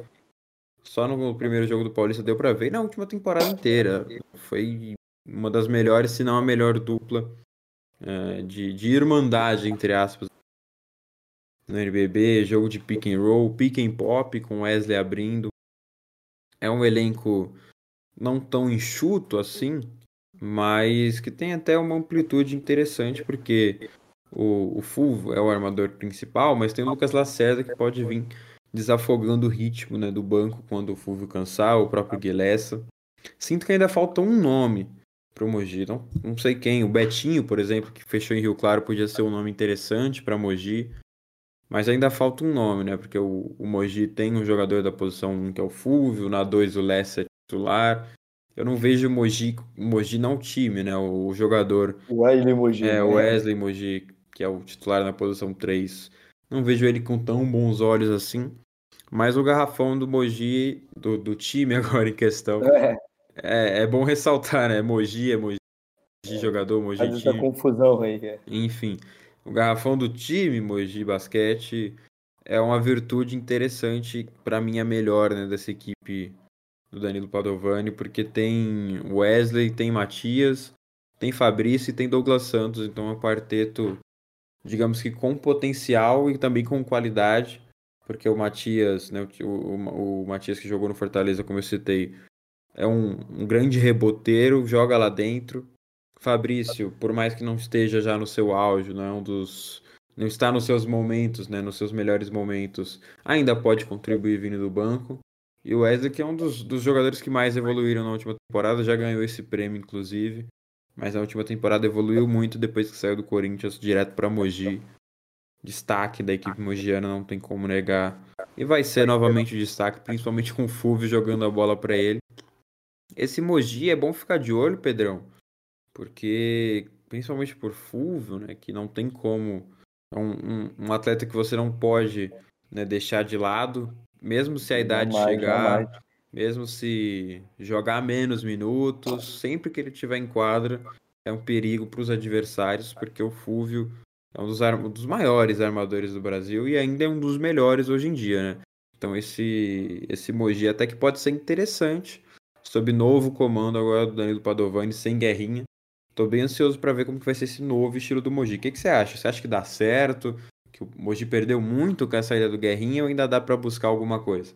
Só no primeiro jogo do Paulista deu para ver, na última temporada inteira. Foi uma das melhores, se não a melhor dupla é, de, de irmandade, entre aspas, no NBB. Jogo de pick and roll, pick and pop, com Wesley abrindo. É um elenco não tão enxuto assim, mas que tem até uma amplitude interessante, porque o, o Fulvo é o armador principal, mas tem o Lucas Lacerda que pode vir desafogando o ritmo né, do banco quando o Fulvio cansar, o próprio Guilessa. Sinto que ainda falta um nome para o Mogi. Não, não sei quem. O Betinho, por exemplo, que fechou em Rio Claro, podia ser um nome interessante para Mogi. Mas ainda falta um nome, né? Porque o, o Mogi tem um jogador da posição 1 que é o Fulvio, na 2 o Lessa é titular. Eu não vejo o Mogi, Mogi não time, né? O, o jogador. Wesley Mogi. É, o né? Wesley Mogi que é o titular na posição 3, não vejo ele com tão bons olhos assim. Mas o garrafão do Mogi, do, do time (laughs) agora em questão, é. É, é bom ressaltar, né? Mogi é Mogi, é. jogador, Mogi Faz time. confusão aí. É. Enfim, o garrafão do time, Mogi Basquete, é uma virtude interessante, para mim a melhor né, dessa equipe do Danilo Padovani, porque tem Wesley, tem Matias, tem Fabrício e tem Douglas Santos, então é um quarteto digamos que com potencial e também com qualidade, porque o Matias, né, o, o, o Matias que jogou no Fortaleza, como eu citei, é um, um grande reboteiro, joga lá dentro, Fabrício, por mais que não esteja já no seu auge, não é um dos não está nos seus momentos, né, nos seus melhores momentos, ainda pode contribuir vindo do banco. E o Wesley, que é um dos, dos jogadores que mais evoluíram na última temporada, já ganhou esse prêmio, inclusive. Mas na última temporada evoluiu muito depois que saiu do Corinthians direto para Mogi. Destaque da equipe mogiana, não tem como negar. E vai ser novamente o destaque, principalmente com o Fulvio jogando a bola para ele. Esse Mogi é bom ficar de olho, Pedrão, porque principalmente por Fulvio, né, que não tem como é um, um, um atleta que você não pode né, deixar de lado, mesmo se a idade mais, chegar, mesmo se jogar menos minutos, sempre que ele tiver em quadra, é um perigo para os adversários, porque o Fúvio é um dos, um dos, maiores armadores do Brasil e ainda é um dos melhores hoje em dia, né? Então esse, esse Mogi até que pode ser interessante, sob novo comando agora do Danilo Padovani, sem guerrinha, Tô bem ansioso para ver como que vai ser esse novo estilo do Mogi. O que, que você acha? Você acha que dá certo? Que o Mogi perdeu muito com a saída do Guerrinha ou ainda dá para buscar alguma coisa?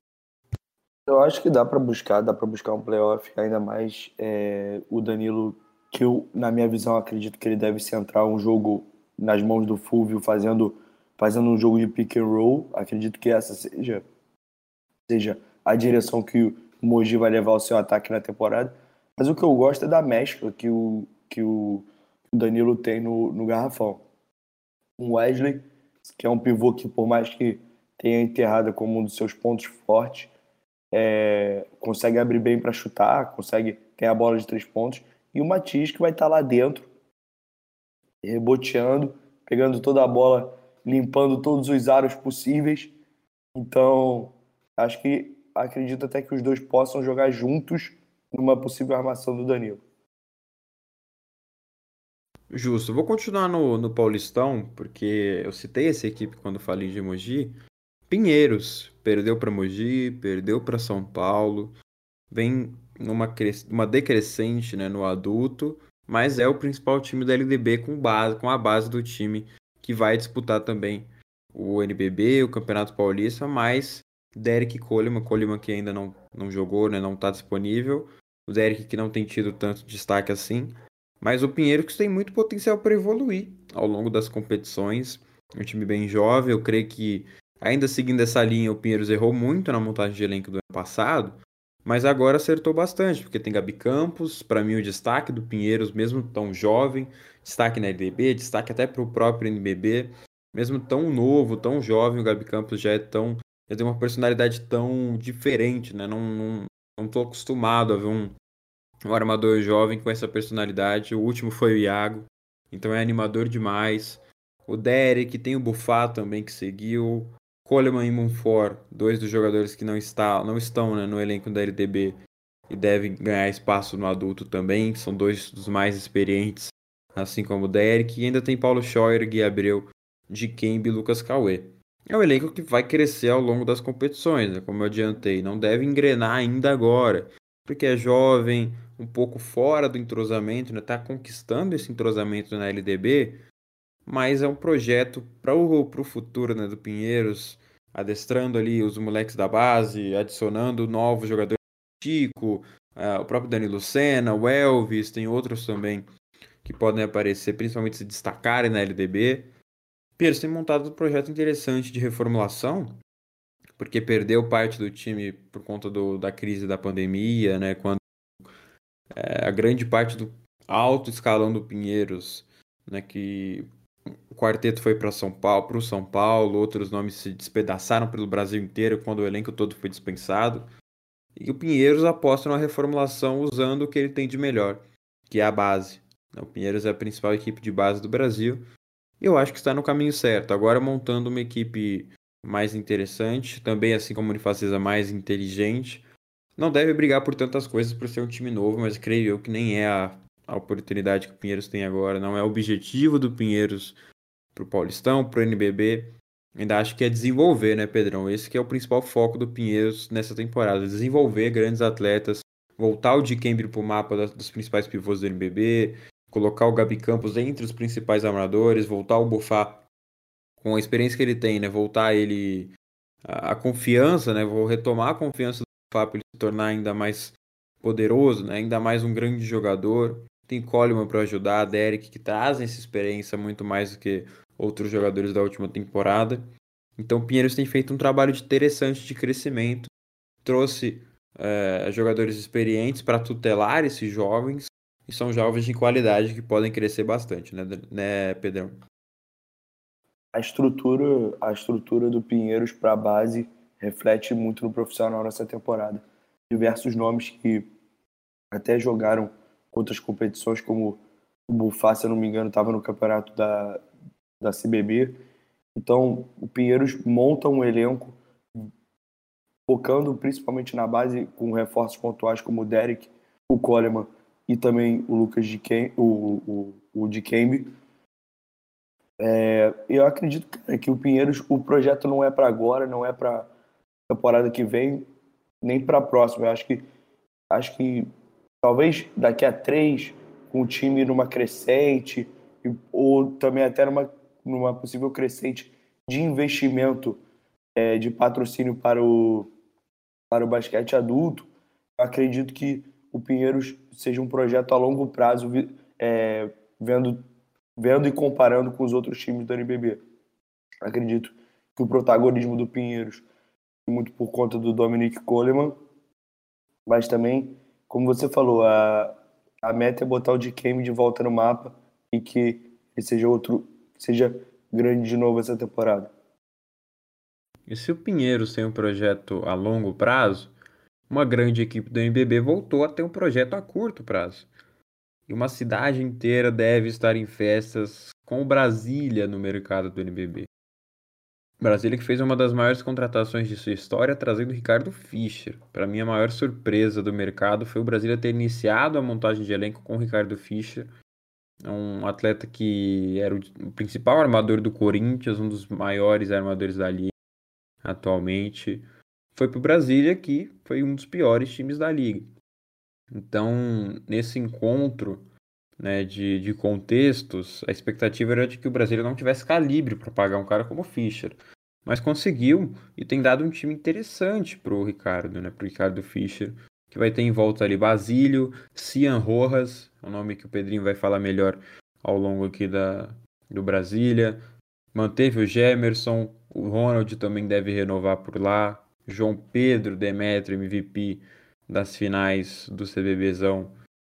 Eu acho que dá para buscar, dá para buscar um playoff, ainda mais é, o Danilo, que eu, na minha visão, acredito que ele deve centrar um jogo nas mãos do Fulvio, fazendo, fazendo um jogo de pick and roll. Acredito que essa seja, seja a direção que o Mogi vai levar o seu ataque na temporada. Mas o que eu gosto é da mescla que o, que o Danilo tem no, no garrafão. Um Wesley, que é um pivô que, por mais que tenha enterrada como um dos seus pontos fortes, é, consegue abrir bem para chutar, consegue ter a bola de três pontos. E o Matias, que vai estar tá lá dentro, reboteando, pegando toda a bola, limpando todos os aros possíveis. Então, acho que acredito até que os dois possam jogar juntos numa possível armação do Danilo. Justo. Vou continuar no, no Paulistão, porque eu citei essa equipe quando falei de Mogi. Pinheiros. Perdeu para Mogi, perdeu para São Paulo, vem numa uma decrescente né, no adulto, mas é o principal time da LDB com, base, com a base do time que vai disputar também o NBB, o Campeonato Paulista, mas Derek Coleman, Coleman que ainda não, não jogou, né, não está disponível, o Derek que não tem tido tanto destaque assim, mas o Pinheiros tem muito potencial para evoluir ao longo das competições. É um time bem jovem, eu creio que, ainda seguindo essa linha, o Pinheiros errou muito na montagem de elenco do ano passado, mas agora acertou bastante, porque tem Gabi Campos, para mim o destaque do Pinheiros, mesmo tão jovem, destaque na LDB, destaque até para o próprio NBB, mesmo tão novo, tão jovem, o Gabi Campos já é tão. já tem uma personalidade tão diferente, né? Não, não, não acostumado a ver um, um armador jovem com essa personalidade. O último foi o Iago, então é animador demais. O Derek, tem o Buffat também que seguiu. Coleman e Munford, dois dos jogadores que não, está, não estão né, no elenco da LDB e devem ganhar espaço no adulto também, são dois dos mais experientes, assim como o Derek. E ainda tem Paulo Scheuer, Gui Abreu, e Lucas Cauê. É um elenco que vai crescer ao longo das competições, né, como eu adiantei. Não deve engrenar ainda agora, porque é jovem, um pouco fora do entrosamento, está né? Tá conquistando esse entrosamento na LDB, mas é um projeto para o futuro né, do Pinheiros, adestrando ali os moleques da base, adicionando novos jogadores, Chico, uh, o próprio Danilo Senna, o Elvis, tem outros também que podem aparecer, principalmente se destacarem na LDB. Pinheiros tem montado um projeto interessante de reformulação, porque perdeu parte do time por conta do, da crise da pandemia, né? Quando é, a grande parte do alto escalão do Pinheiros, né, que o quarteto foi para São Paulo, para o São Paulo, outros nomes se despedaçaram pelo Brasil inteiro quando o elenco todo foi dispensado. E o Pinheiros aposta na reformulação usando o que ele tem de melhor, que é a base. O Pinheiros é a principal equipe de base do Brasil. E eu acho que está no caminho certo. Agora montando uma equipe mais interessante, também assim como o Unifacisa mais inteligente, não deve brigar por tantas coisas por ser um time novo, mas creio eu que nem é a, a oportunidade que o Pinheiros tem agora, não é o objetivo do Pinheiros pro Paulistão, pro NBB. Ainda acho que é desenvolver, né, Pedrão? Esse que é o principal foco do Pinheiros nessa temporada, desenvolver grandes atletas, voltar o Dikembe pro mapa das, dos principais pivôs do NBB, colocar o Gabi Campos entre os principais armadores, voltar o Bofá com a experiência que ele tem, né, voltar ele a, a confiança, né, vou retomar a confiança para ele se tornar ainda mais poderoso, né? ainda mais um grande jogador. Tem Coleman para ajudar, Derek, que trazem essa experiência muito mais do que outros jogadores da última temporada. Então o Pinheiros tem feito um trabalho interessante de crescimento, trouxe é, jogadores experientes para tutelar esses jovens, e são jovens de qualidade que podem crescer bastante, né, né Pedrão? A estrutura, a estrutura do Pinheiros para a base reflete muito no profissional nessa temporada. Diversos nomes que até jogaram outras competições, como o Bufá, se eu não me engano, estava no campeonato da, da CBB. Então, o Pinheiros monta um elenco focando principalmente na base com reforços pontuais como o Derek, o Coleman e também o Lucas de Kem, o, o, o de Kembe. É, eu acredito que o Pinheiros, o projeto não é para agora, não é para temporada que vem, nem para a próxima. Eu acho que acho que talvez daqui a três, com o time numa crescente, ou também até numa, numa possível crescente de investimento é, de patrocínio para o, para o basquete adulto, acredito que o Pinheiros seja um projeto a longo prazo, é, vendo, vendo e comparando com os outros times do NBB. Acredito que o protagonismo do Pinheiros muito por conta do Dominic Coleman, mas também, como você falou, a, a meta é botar o DKM de volta no mapa e que ele seja outro, seja grande de novo essa temporada. E se o Pinheiros tem um projeto a longo prazo, uma grande equipe do NBB voltou a ter um projeto a curto prazo. E uma cidade inteira deve estar em festas com Brasília no mercado do NBB. Brasília que fez uma das maiores contratações de sua história, trazendo Ricardo Fischer. Para mim, a maior surpresa do mercado foi o Brasília ter iniciado a montagem de elenco com Ricardo Fischer, um atleta que era o principal armador do Corinthians, um dos maiores armadores da liga atualmente. Foi para o Brasília, que foi um dos piores times da liga. Então, nesse encontro né, de, de contextos, a expectativa era de que o Brasília não tivesse calibre para pagar um cara como Fischer. Mas conseguiu e tem dado um time interessante para o Ricardo, né, para o Ricardo Fischer, que vai ter em volta ali Basílio, Cian Rojas, é o nome que o Pedrinho vai falar melhor ao longo aqui da, do Brasília. Manteve o Gemerson, o Ronald também deve renovar por lá. João Pedro Demetrio, MVP das finais do CBBzão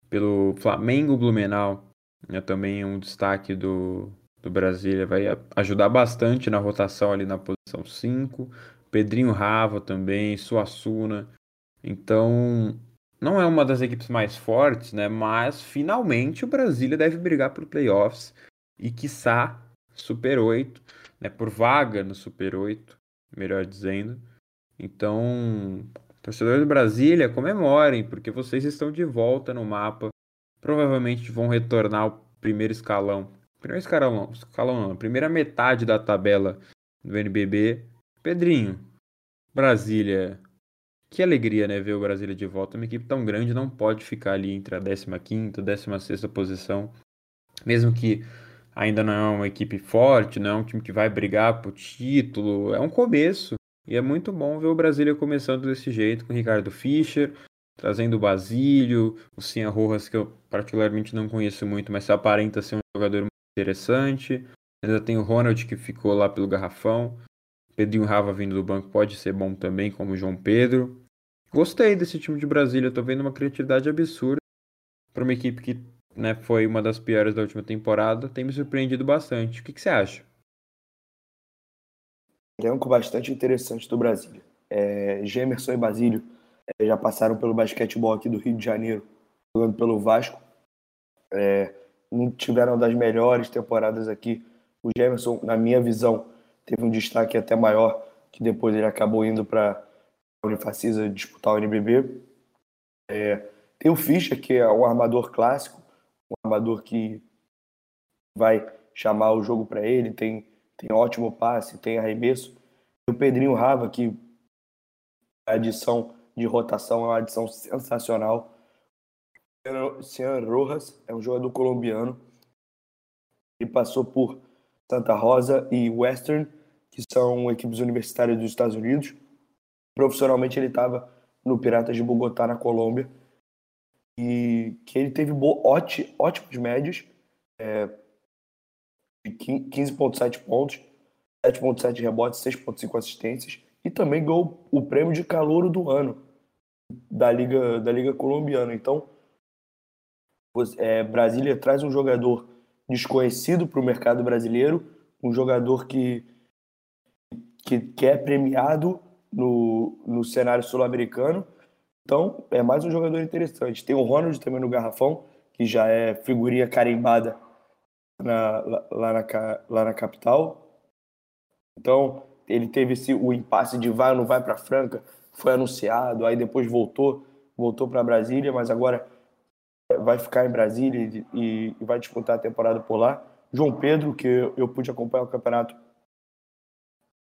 pelo Flamengo Blumenau, né, também um destaque do, do Brasília, vai ajudar bastante na rotação ali na posição 5. Pedrinho Rava também, Suassuna. Então, não é uma das equipes mais fortes, né? Mas finalmente o Brasília deve brigar por playoffs e quiçá Super 8, né? Por vaga no Super 8, melhor dizendo. Então, Torcedores do Brasília, comemorem, porque vocês estão de volta no mapa. Provavelmente vão retornar ao primeiro escalão. Primeiro escalão escalão não, primeira metade da tabela do NBB. Pedrinho, Brasília. Que alegria, né, ver o Brasília de volta. Uma equipe tão grande não pode ficar ali entre a 15ª e 16 posição. Mesmo que ainda não é uma equipe forte, não é um time que vai brigar por título, é um começo. E é muito bom ver o Brasília começando desse jeito, com o Ricardo Fischer, trazendo o Basílio, o Cian Rojas, que eu particularmente não conheço muito, mas aparenta ser um jogador muito interessante. Ainda tem o Ronald, que ficou lá pelo garrafão. Pedrinho Rava vindo do banco pode ser bom também, como o João Pedro. Gostei desse time de Brasília, tô vendo uma criatividade absurda para uma equipe que né, foi uma das piores da última temporada. Tem me surpreendido bastante. O que, que você acha? Elenco bastante interessante do Brasil. É, Gemerson e Basílio é, já passaram pelo basquetebol aqui do Rio de Janeiro, jogando pelo Vasco. É, não tiveram das melhores temporadas aqui. O Gemerson, na minha visão, teve um destaque até maior, que depois ele acabou indo para a Unifacisa disputar o NBB. É, tem o Fischer, que é um armador clássico, um armador que vai chamar o jogo para ele, tem tem ótimo passe, tem arremesso. E o Pedrinho Rava, que a adição de rotação é uma adição sensacional. Cian Rojas é um jogador colombiano. Ele passou por Santa Rosa e Western, que são equipes universitárias dos Estados Unidos. Profissionalmente, ele estava no Piratas de Bogotá, na Colômbia. e que ele teve ótimos médios, é, de 15,7 pontos, 7,7 rebotes, 6,5 assistências, e também ganhou o prêmio de calouro do ano da Liga, da Liga Colombiana. Então, é, Brasília traz um jogador desconhecido para o mercado brasileiro, um jogador que, que, que é premiado no, no cenário sul-americano. Então, é mais um jogador interessante. Tem o Ronald também no Garrafão, que já é figurinha carimbada na, lá, na, lá na capital. Então, ele teve esse, o impasse de vai ou não vai para Franca, foi anunciado, aí depois voltou, voltou para Brasília, mas agora vai ficar em Brasília e, e, vai disputar a temporada por lá. João Pedro, que eu, eu pude acompanhar o campeonato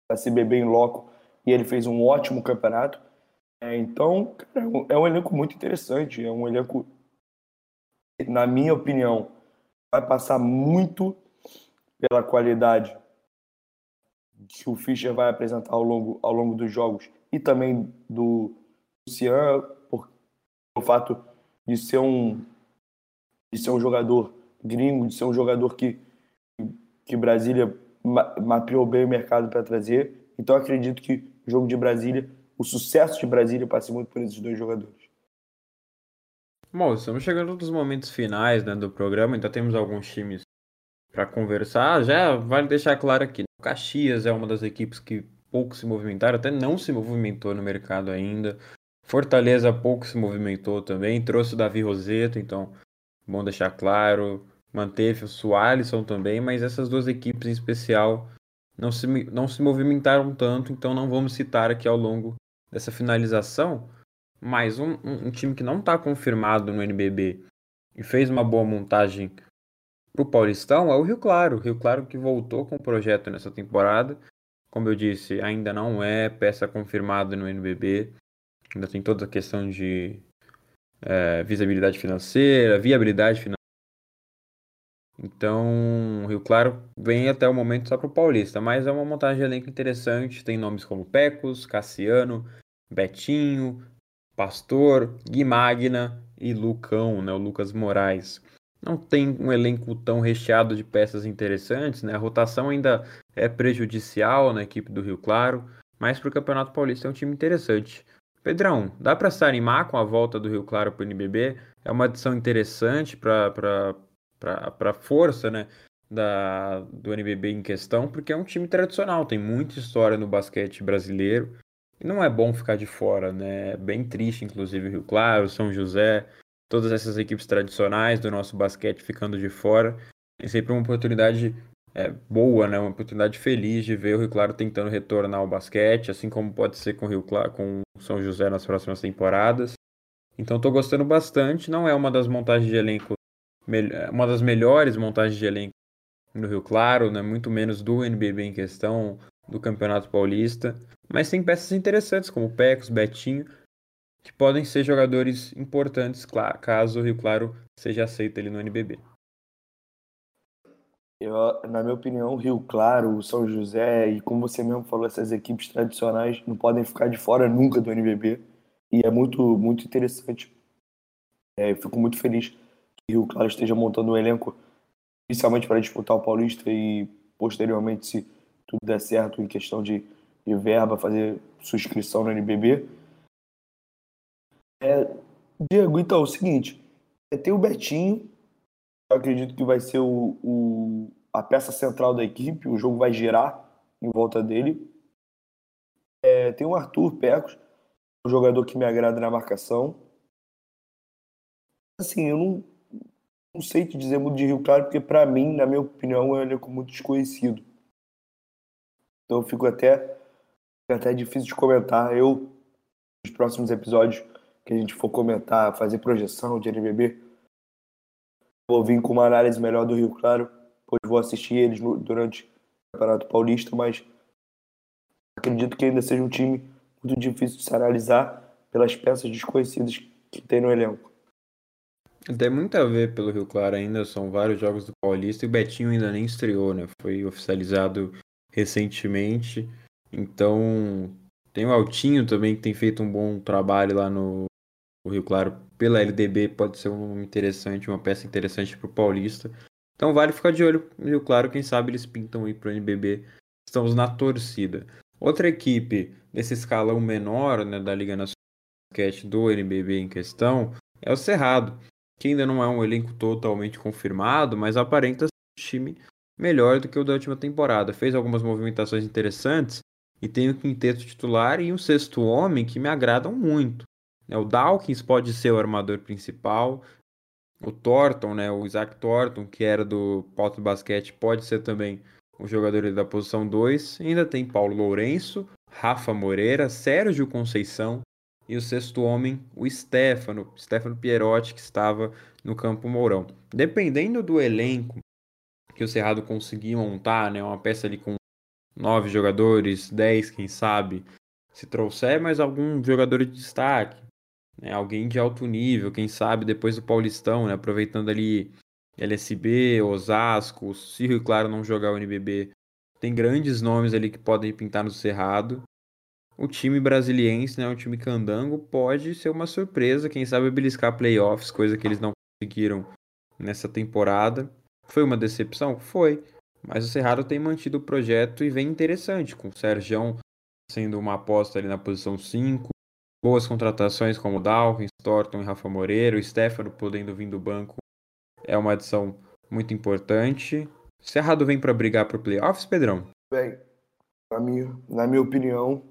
da CBB em loco, e ele fez um ótimo campeonato. É, então, cara, é um elenco muito interessante. É um elenco, na minha opinião, vai passar muito pela qualidade que o Fischer vai apresentar ao longo, ao longo dos jogos e também do Lucian, por o fato de ser um de ser um jogador gringo, de ser um jogador que que Brasília mapeou bem o mercado para trazer. Então acredito que o jogo de Brasília, o sucesso de Brasília passe muito por esses dois jogadores. Bom, estamos chegando nos momentos finais né, do programa, ainda temos alguns times para conversar. Já vale deixar claro aqui: o Caxias é uma das equipes que pouco se movimentaram, até não se movimentou no mercado ainda. Fortaleza pouco se movimentou também, trouxe o Davi Roseto, então bom deixar claro. Manteve o Sualisson também, mas essas duas equipes em especial não se, não se movimentaram tanto, então não vamos citar aqui ao longo dessa finalização. Mas um, um, um time que não está confirmado no NBB e fez uma boa montagem para o Paulistão é o Rio Claro. O Rio Claro que voltou com o projeto nessa temporada. Como eu disse, ainda não é peça confirmada no NBB. Ainda tem toda a questão de é, visibilidade financeira, viabilidade financeira. Então, o Rio Claro vem até o momento só para o Paulista, mas é uma montagem de elenco interessante. Tem nomes como Pecos, Cassiano, Betinho, Pastor, Gui Magna e Lucão, né, o Lucas Moraes. Não tem um elenco tão recheado de peças interessantes, né? A rotação ainda é prejudicial na equipe do Rio Claro, mas para o Campeonato Paulista é um time interessante. Pedrão, dá para se animar com a volta do Rio Claro para o NBB? É uma adição interessante para a força né, da, do NBB em questão, porque é um time tradicional, tem muita história no basquete brasileiro. E não é bom ficar de fora, né? É bem triste, inclusive, Rio Claro, São José, todas essas equipes tradicionais do nosso basquete ficando de fora. É sempre uma oportunidade é, boa, né? Uma oportunidade feliz de ver o Rio Claro tentando retornar ao basquete, assim como pode ser com o Rio Claro, com São José nas próximas temporadas. Então estou gostando bastante. Não é uma das montagens de elenco, uma das melhores montagens de elenco no Rio Claro, né? muito menos do NBB em questão, do Campeonato Paulista. Mas tem peças interessantes, como Pecos, Betinho, que podem ser jogadores importantes caso o Rio Claro seja aceito ali no NBB. Eu, na minha opinião, Rio Claro, São José e como você mesmo falou, essas equipes tradicionais não podem ficar de fora nunca do NBB e é muito muito interessante. É, fico muito feliz que Rio Claro esteja montando um elenco inicialmente para disputar o Paulista e posteriormente, se tudo der certo em questão de, de verba, fazer sua inscrição no NBB. É, Diego, então, é o seguinte, é, tem o Betinho, eu acredito que vai ser o, o, a peça central da equipe, o jogo vai girar em volta dele. É, tem o Arthur Pecos, um jogador que me agrada na marcação. Assim, eu não, não sei te dizer muito de Rio Claro, porque para mim, na minha opinião, é um elenco muito desconhecido. Então fico até, até difícil de comentar. Eu, nos próximos episódios que a gente for comentar, fazer projeção de NBB, vou vir com uma análise melhor do Rio Claro, pois vou assistir eles no, durante o Campeonato Paulista, mas acredito que ainda seja um time muito difícil de se analisar pelas peças desconhecidas que tem no elenco. Tem muito a ver pelo Rio Claro ainda, são vários jogos do Paulista e o Betinho ainda nem estreou, né? Foi oficializado recentemente. Então, tem o Altinho também que tem feito um bom trabalho lá no Rio Claro pela LDB pode ser um interessante, uma peça interessante para o Paulista. Então vale ficar de olho no Rio Claro, quem sabe eles pintam aí para o NBB. Estamos na torcida. Outra equipe nesse escalão menor né, da Liga Nacional do NBB em questão é o Cerrado, que ainda não é um elenco totalmente confirmado, mas aparenta ser um time melhor do que o da última temporada. Fez algumas movimentações interessantes e tem um quinteto titular e um sexto homem que me agradam muito. É, o Dawkins pode ser o armador principal. O Thornton, né, o Isaac Thornton, que era do Pauta Basquete, pode ser também o jogador da posição 2. Ainda tem Paulo Lourenço, Rafa Moreira, Sérgio Conceição e o sexto homem, o Stefano, Stefano Pierotti, que estava no Campo Mourão. Dependendo do elenco que o Cerrado conseguir montar, né, uma peça ali com nove jogadores, dez, quem sabe, se trouxer mais algum jogador de destaque, né, alguém de alto nível, quem sabe depois do Paulistão, né, aproveitando ali LSB, Osasco, se Rio Claro não jogar o NBB, tem grandes nomes ali que podem pintar no Cerrado. O time brasiliense, né, o time candango, pode ser uma surpresa, quem sabe beliscar playoffs, coisa que eles não conseguiram nessa temporada. Foi uma decepção? Foi. Mas o Cerrado tem mantido o projeto e vem interessante, com o Sergião sendo uma aposta ali na posição 5. Boas contratações como Dawkins, Thornton e Rafa Moreira, o Stefano podendo vir do banco é uma adição muito importante. Cerrado vem para brigar por playoffs, Pedrão? Bem, na minha, na minha opinião,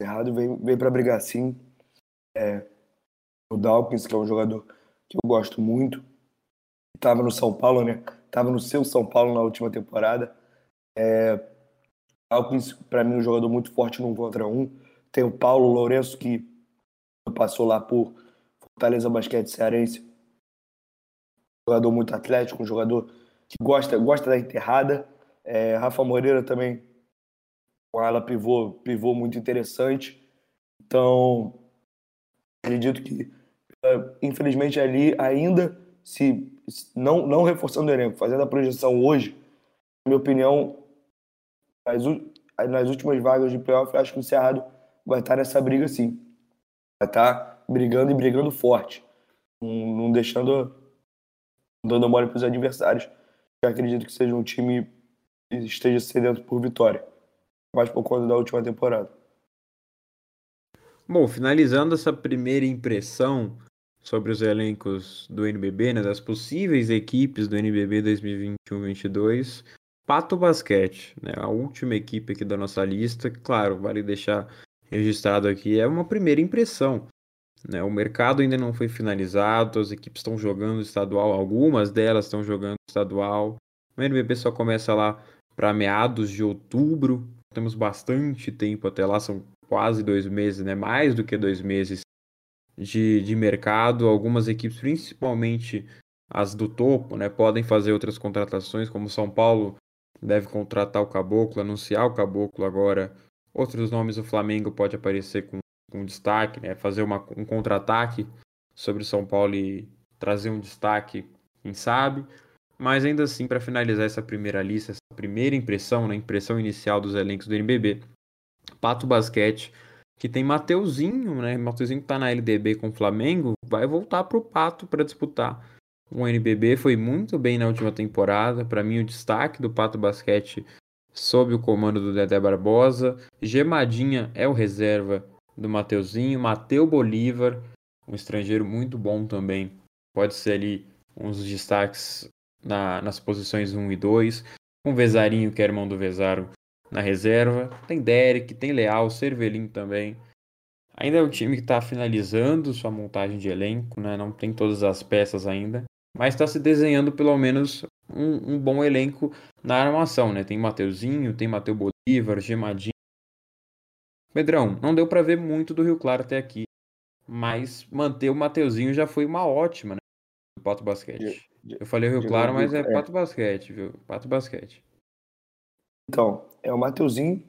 Cerrado vem, vem para brigar sim. É, o Dawkins, que é um jogador que eu gosto muito, estava no São Paulo, né? Estava no seu São Paulo na última temporada. É, para mim, um jogador muito forte no contra um. Tem o Paulo Lourenço, que passou lá por Fortaleza Basquete Cearense jogador muito atlético, um jogador que gosta, gosta da enterrada. É, Rafa Moreira também, com ela pivô, pivô muito interessante. Então, acredito que, é, infelizmente, ali ainda, se não, não reforçando o elenco, fazendo a projeção hoje, na minha opinião, nas, nas últimas vagas de playoff, acho que o Cerrado vai estar nessa briga sim. Vai estar brigando e brigando forte. Não, não deixando dando mole para os adversários. Eu acredito que seja um time que esteja sedento por vitória, mais por conta da última temporada. Bom, finalizando essa primeira impressão sobre os elencos do NBB, né, das possíveis equipes do NBB 2021-22, Pato Basquete, né, a última equipe aqui da nossa lista, claro, vale deixar registrado aqui, é uma primeira impressão. Né? O mercado ainda não foi finalizado, as equipes estão jogando estadual, algumas delas estão jogando estadual. O NBB só começa lá para meados de outubro, temos bastante tempo até lá, são quase dois meses, né? mais do que dois meses de, de mercado. Algumas equipes, principalmente as do topo, né, podem fazer outras contratações, como São Paulo deve contratar o Caboclo, anunciar o Caboclo agora. Outros nomes, o Flamengo pode aparecer com um destaque, né? fazer uma, um contra-ataque sobre o São Paulo e trazer um destaque, quem sabe. Mas ainda assim, para finalizar essa primeira lista, essa primeira impressão, né, impressão inicial dos elencos do NBB, Pato Basquete, que tem Mateuzinho, né? Mateuzinho que tá na LDB com o Flamengo, vai voltar pro Pato para disputar. O NBB foi muito bem na última temporada. Para mim, o destaque do Pato Basquete sob o comando do Dedé Barbosa. Gemadinha é o reserva do Mateuzinho, Mateu Bolívar, um estrangeiro muito bom também. Pode ser ali uns destaques na, nas posições 1 e 2. Com Vezarinho, que é irmão do Vezaro, na reserva. Tem Derek, tem Leal, Cervelinho também. Ainda é um time que está finalizando sua montagem de elenco, né? não tem todas as peças ainda, mas está se desenhando pelo menos um, um, bom elenco na armação. Né? Tem Mateuzinho, tem Mateu Bolívar, Gemadinho, Pedrão, não deu para ver muito do Rio Claro até aqui, mas manter o Mateuzinho já foi uma ótima, né? Do Pato Basquete. Eu falei Rio Claro, mas é, é Pato Basquete, viu? Pato Basquete. Então, é o Mateuzinho,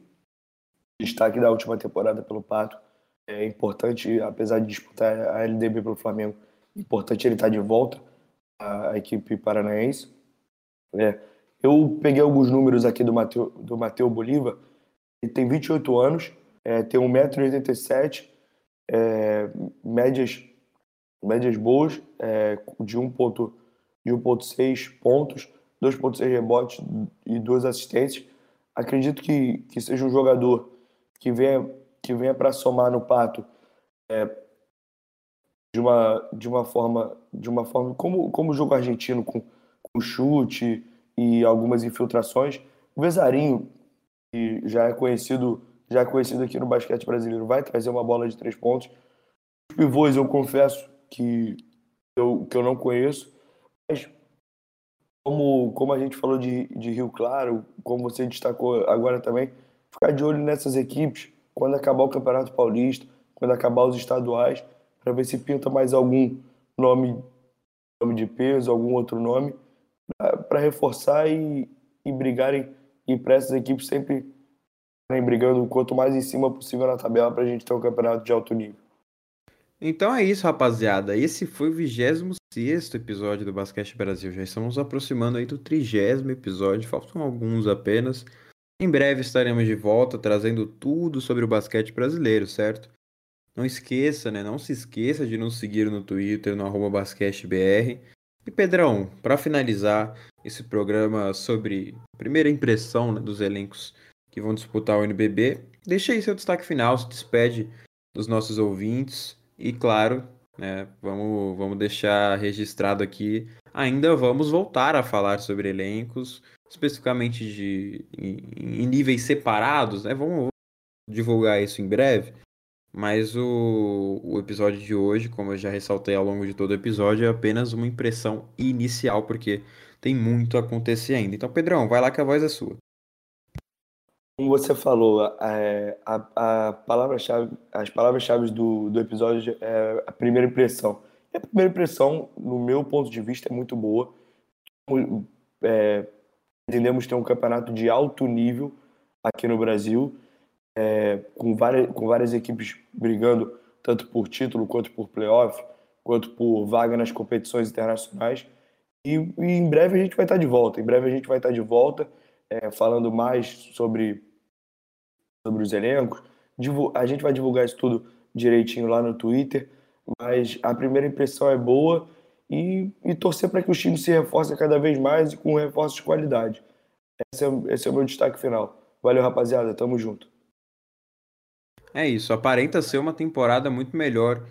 destaque da última temporada pelo Pato. É importante, apesar de disputar a LDB pelo Flamengo, importante ele estar de volta à equipe paranaense. É, eu peguei alguns números aqui do Mateu, do Mateu Bolívar. Ele tem 28 anos, é, tem 1,87m, é, médias, médias boas, é, de 1.6 pontos, 2.6 rebotes e duas assistências. Acredito que, que seja um jogador que venha, que venha para somar no Pato é, de, uma, de uma forma, de uma forma como, como o jogo argentino, com, com chute e algumas infiltrações. O Vezarinho, que já é conhecido já é conhecido aqui no basquete brasileiro, vai trazer uma bola de três pontos. Os pivôs, eu confesso que eu, que eu não conheço, mas como, como a gente falou de, de Rio Claro, como você destacou agora também, ficar de olho nessas equipes quando acabar o Campeonato Paulista, quando acabar os estaduais, para ver se pinta mais algum nome, nome de peso, algum outro nome, para reforçar e, e brigarem e para essas equipes sempre brigando quanto mais em cima possível na tabela para a gente ter um campeonato de alto nível. Então é isso, rapaziada. Esse foi o 26 episódio do Basquete Brasil. Já estamos aproximando aí do 30 episódio, faltam alguns apenas. Em breve estaremos de volta trazendo tudo sobre o basquete brasileiro, certo? Não esqueça, né? Não se esqueça de nos seguir no Twitter, no arroba basquetebr. E Pedrão, para finalizar esse programa sobre primeira impressão né, dos elencos que vão disputar o NBB. Deixa aí seu destaque final, se despede dos nossos ouvintes e, claro, né, vamos, vamos deixar registrado aqui. Ainda vamos voltar a falar sobre elencos, especificamente de, em, em níveis separados, né? Vamos divulgar isso em breve. Mas o, o episódio de hoje, como eu já ressaltei ao longo de todo o episódio, é apenas uma impressão inicial, porque tem muito a acontecer ainda. Então, Pedrão, vai lá que a voz é sua. Como você falou, é, a, a palavra-chave, as palavras-chave do, do episódio é a primeira impressão. E a primeira impressão, no meu ponto de vista, é muito boa. É, entendemos ter um campeonato de alto nível aqui no Brasil, é, com, várias, com várias equipes brigando tanto por título quanto por playoff, quanto por vaga nas competições internacionais. E, e em breve a gente vai estar de volta. Em breve a gente vai estar de volta é, falando mais sobre sobre os elencos. A gente vai divulgar isso tudo direitinho lá no Twitter, mas a primeira impressão é boa e, e torcer para que os times se reforcem cada vez mais e com reforço de qualidade. Esse é, esse é o meu destaque final. Valeu, rapaziada. Tamo junto. É isso. Aparenta ser uma temporada muito melhor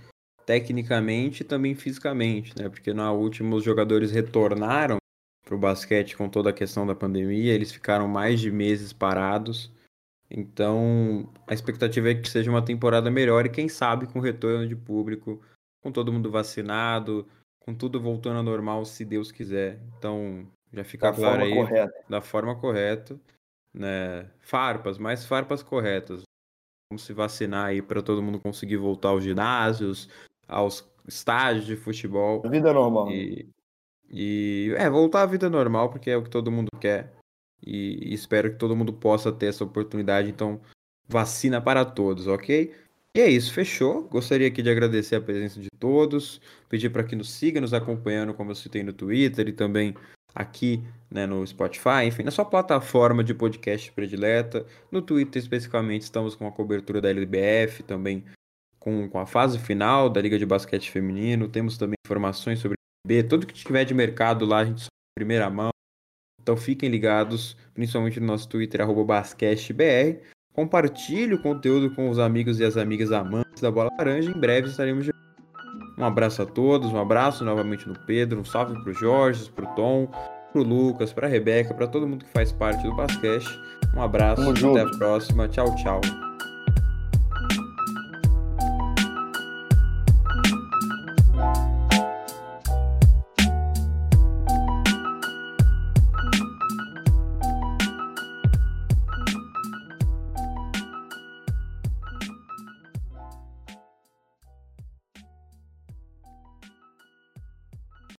tecnicamente e também fisicamente, né? Porque na última os jogadores retornaram para o basquete com toda a questão da pandemia, eles ficaram mais de meses parados. Então, a expectativa é que seja uma temporada melhor e quem sabe com retorno de público, com todo mundo vacinado, com tudo voltando ao normal, se Deus quiser. Então, já fica da claro aí correta. da forma correta, né? Farpas, mais farpas corretas. Vamos se vacinar aí para todo mundo conseguir voltar aos ginásios, aos estádios de futebol. Vida normal. E, e é, voltar à vida normal, porque é o que todo mundo quer. E, espero que todo mundo possa ter essa oportunidade. Então, vacina para todos, ok? E é isso, fechou. Gostaria aqui de agradecer a presença de todos, pedir para que nos siga nos acompanhando, como eu citei no Twitter e também aqui né, no Spotify, enfim, na sua plataforma de podcast predileta. No Twitter, especificamente, estamos com a cobertura da LBF, também com, com a fase final da Liga de Basquete Feminino. Temos também informações sobre o B, tudo que tiver de mercado lá, a gente sabe primeira mão. Então fiquem ligados, principalmente no nosso Twitter, BasqueteBR. Compartilhe o conteúdo com os amigos e as amigas amantes da bola laranja. Em breve estaremos de um abraço a todos, um abraço novamente no Pedro, um salve pro Jorge, pro Tom, pro Lucas, pra Rebeca, para todo mundo que faz parte do basquete. Um abraço, até a próxima. Tchau, tchau.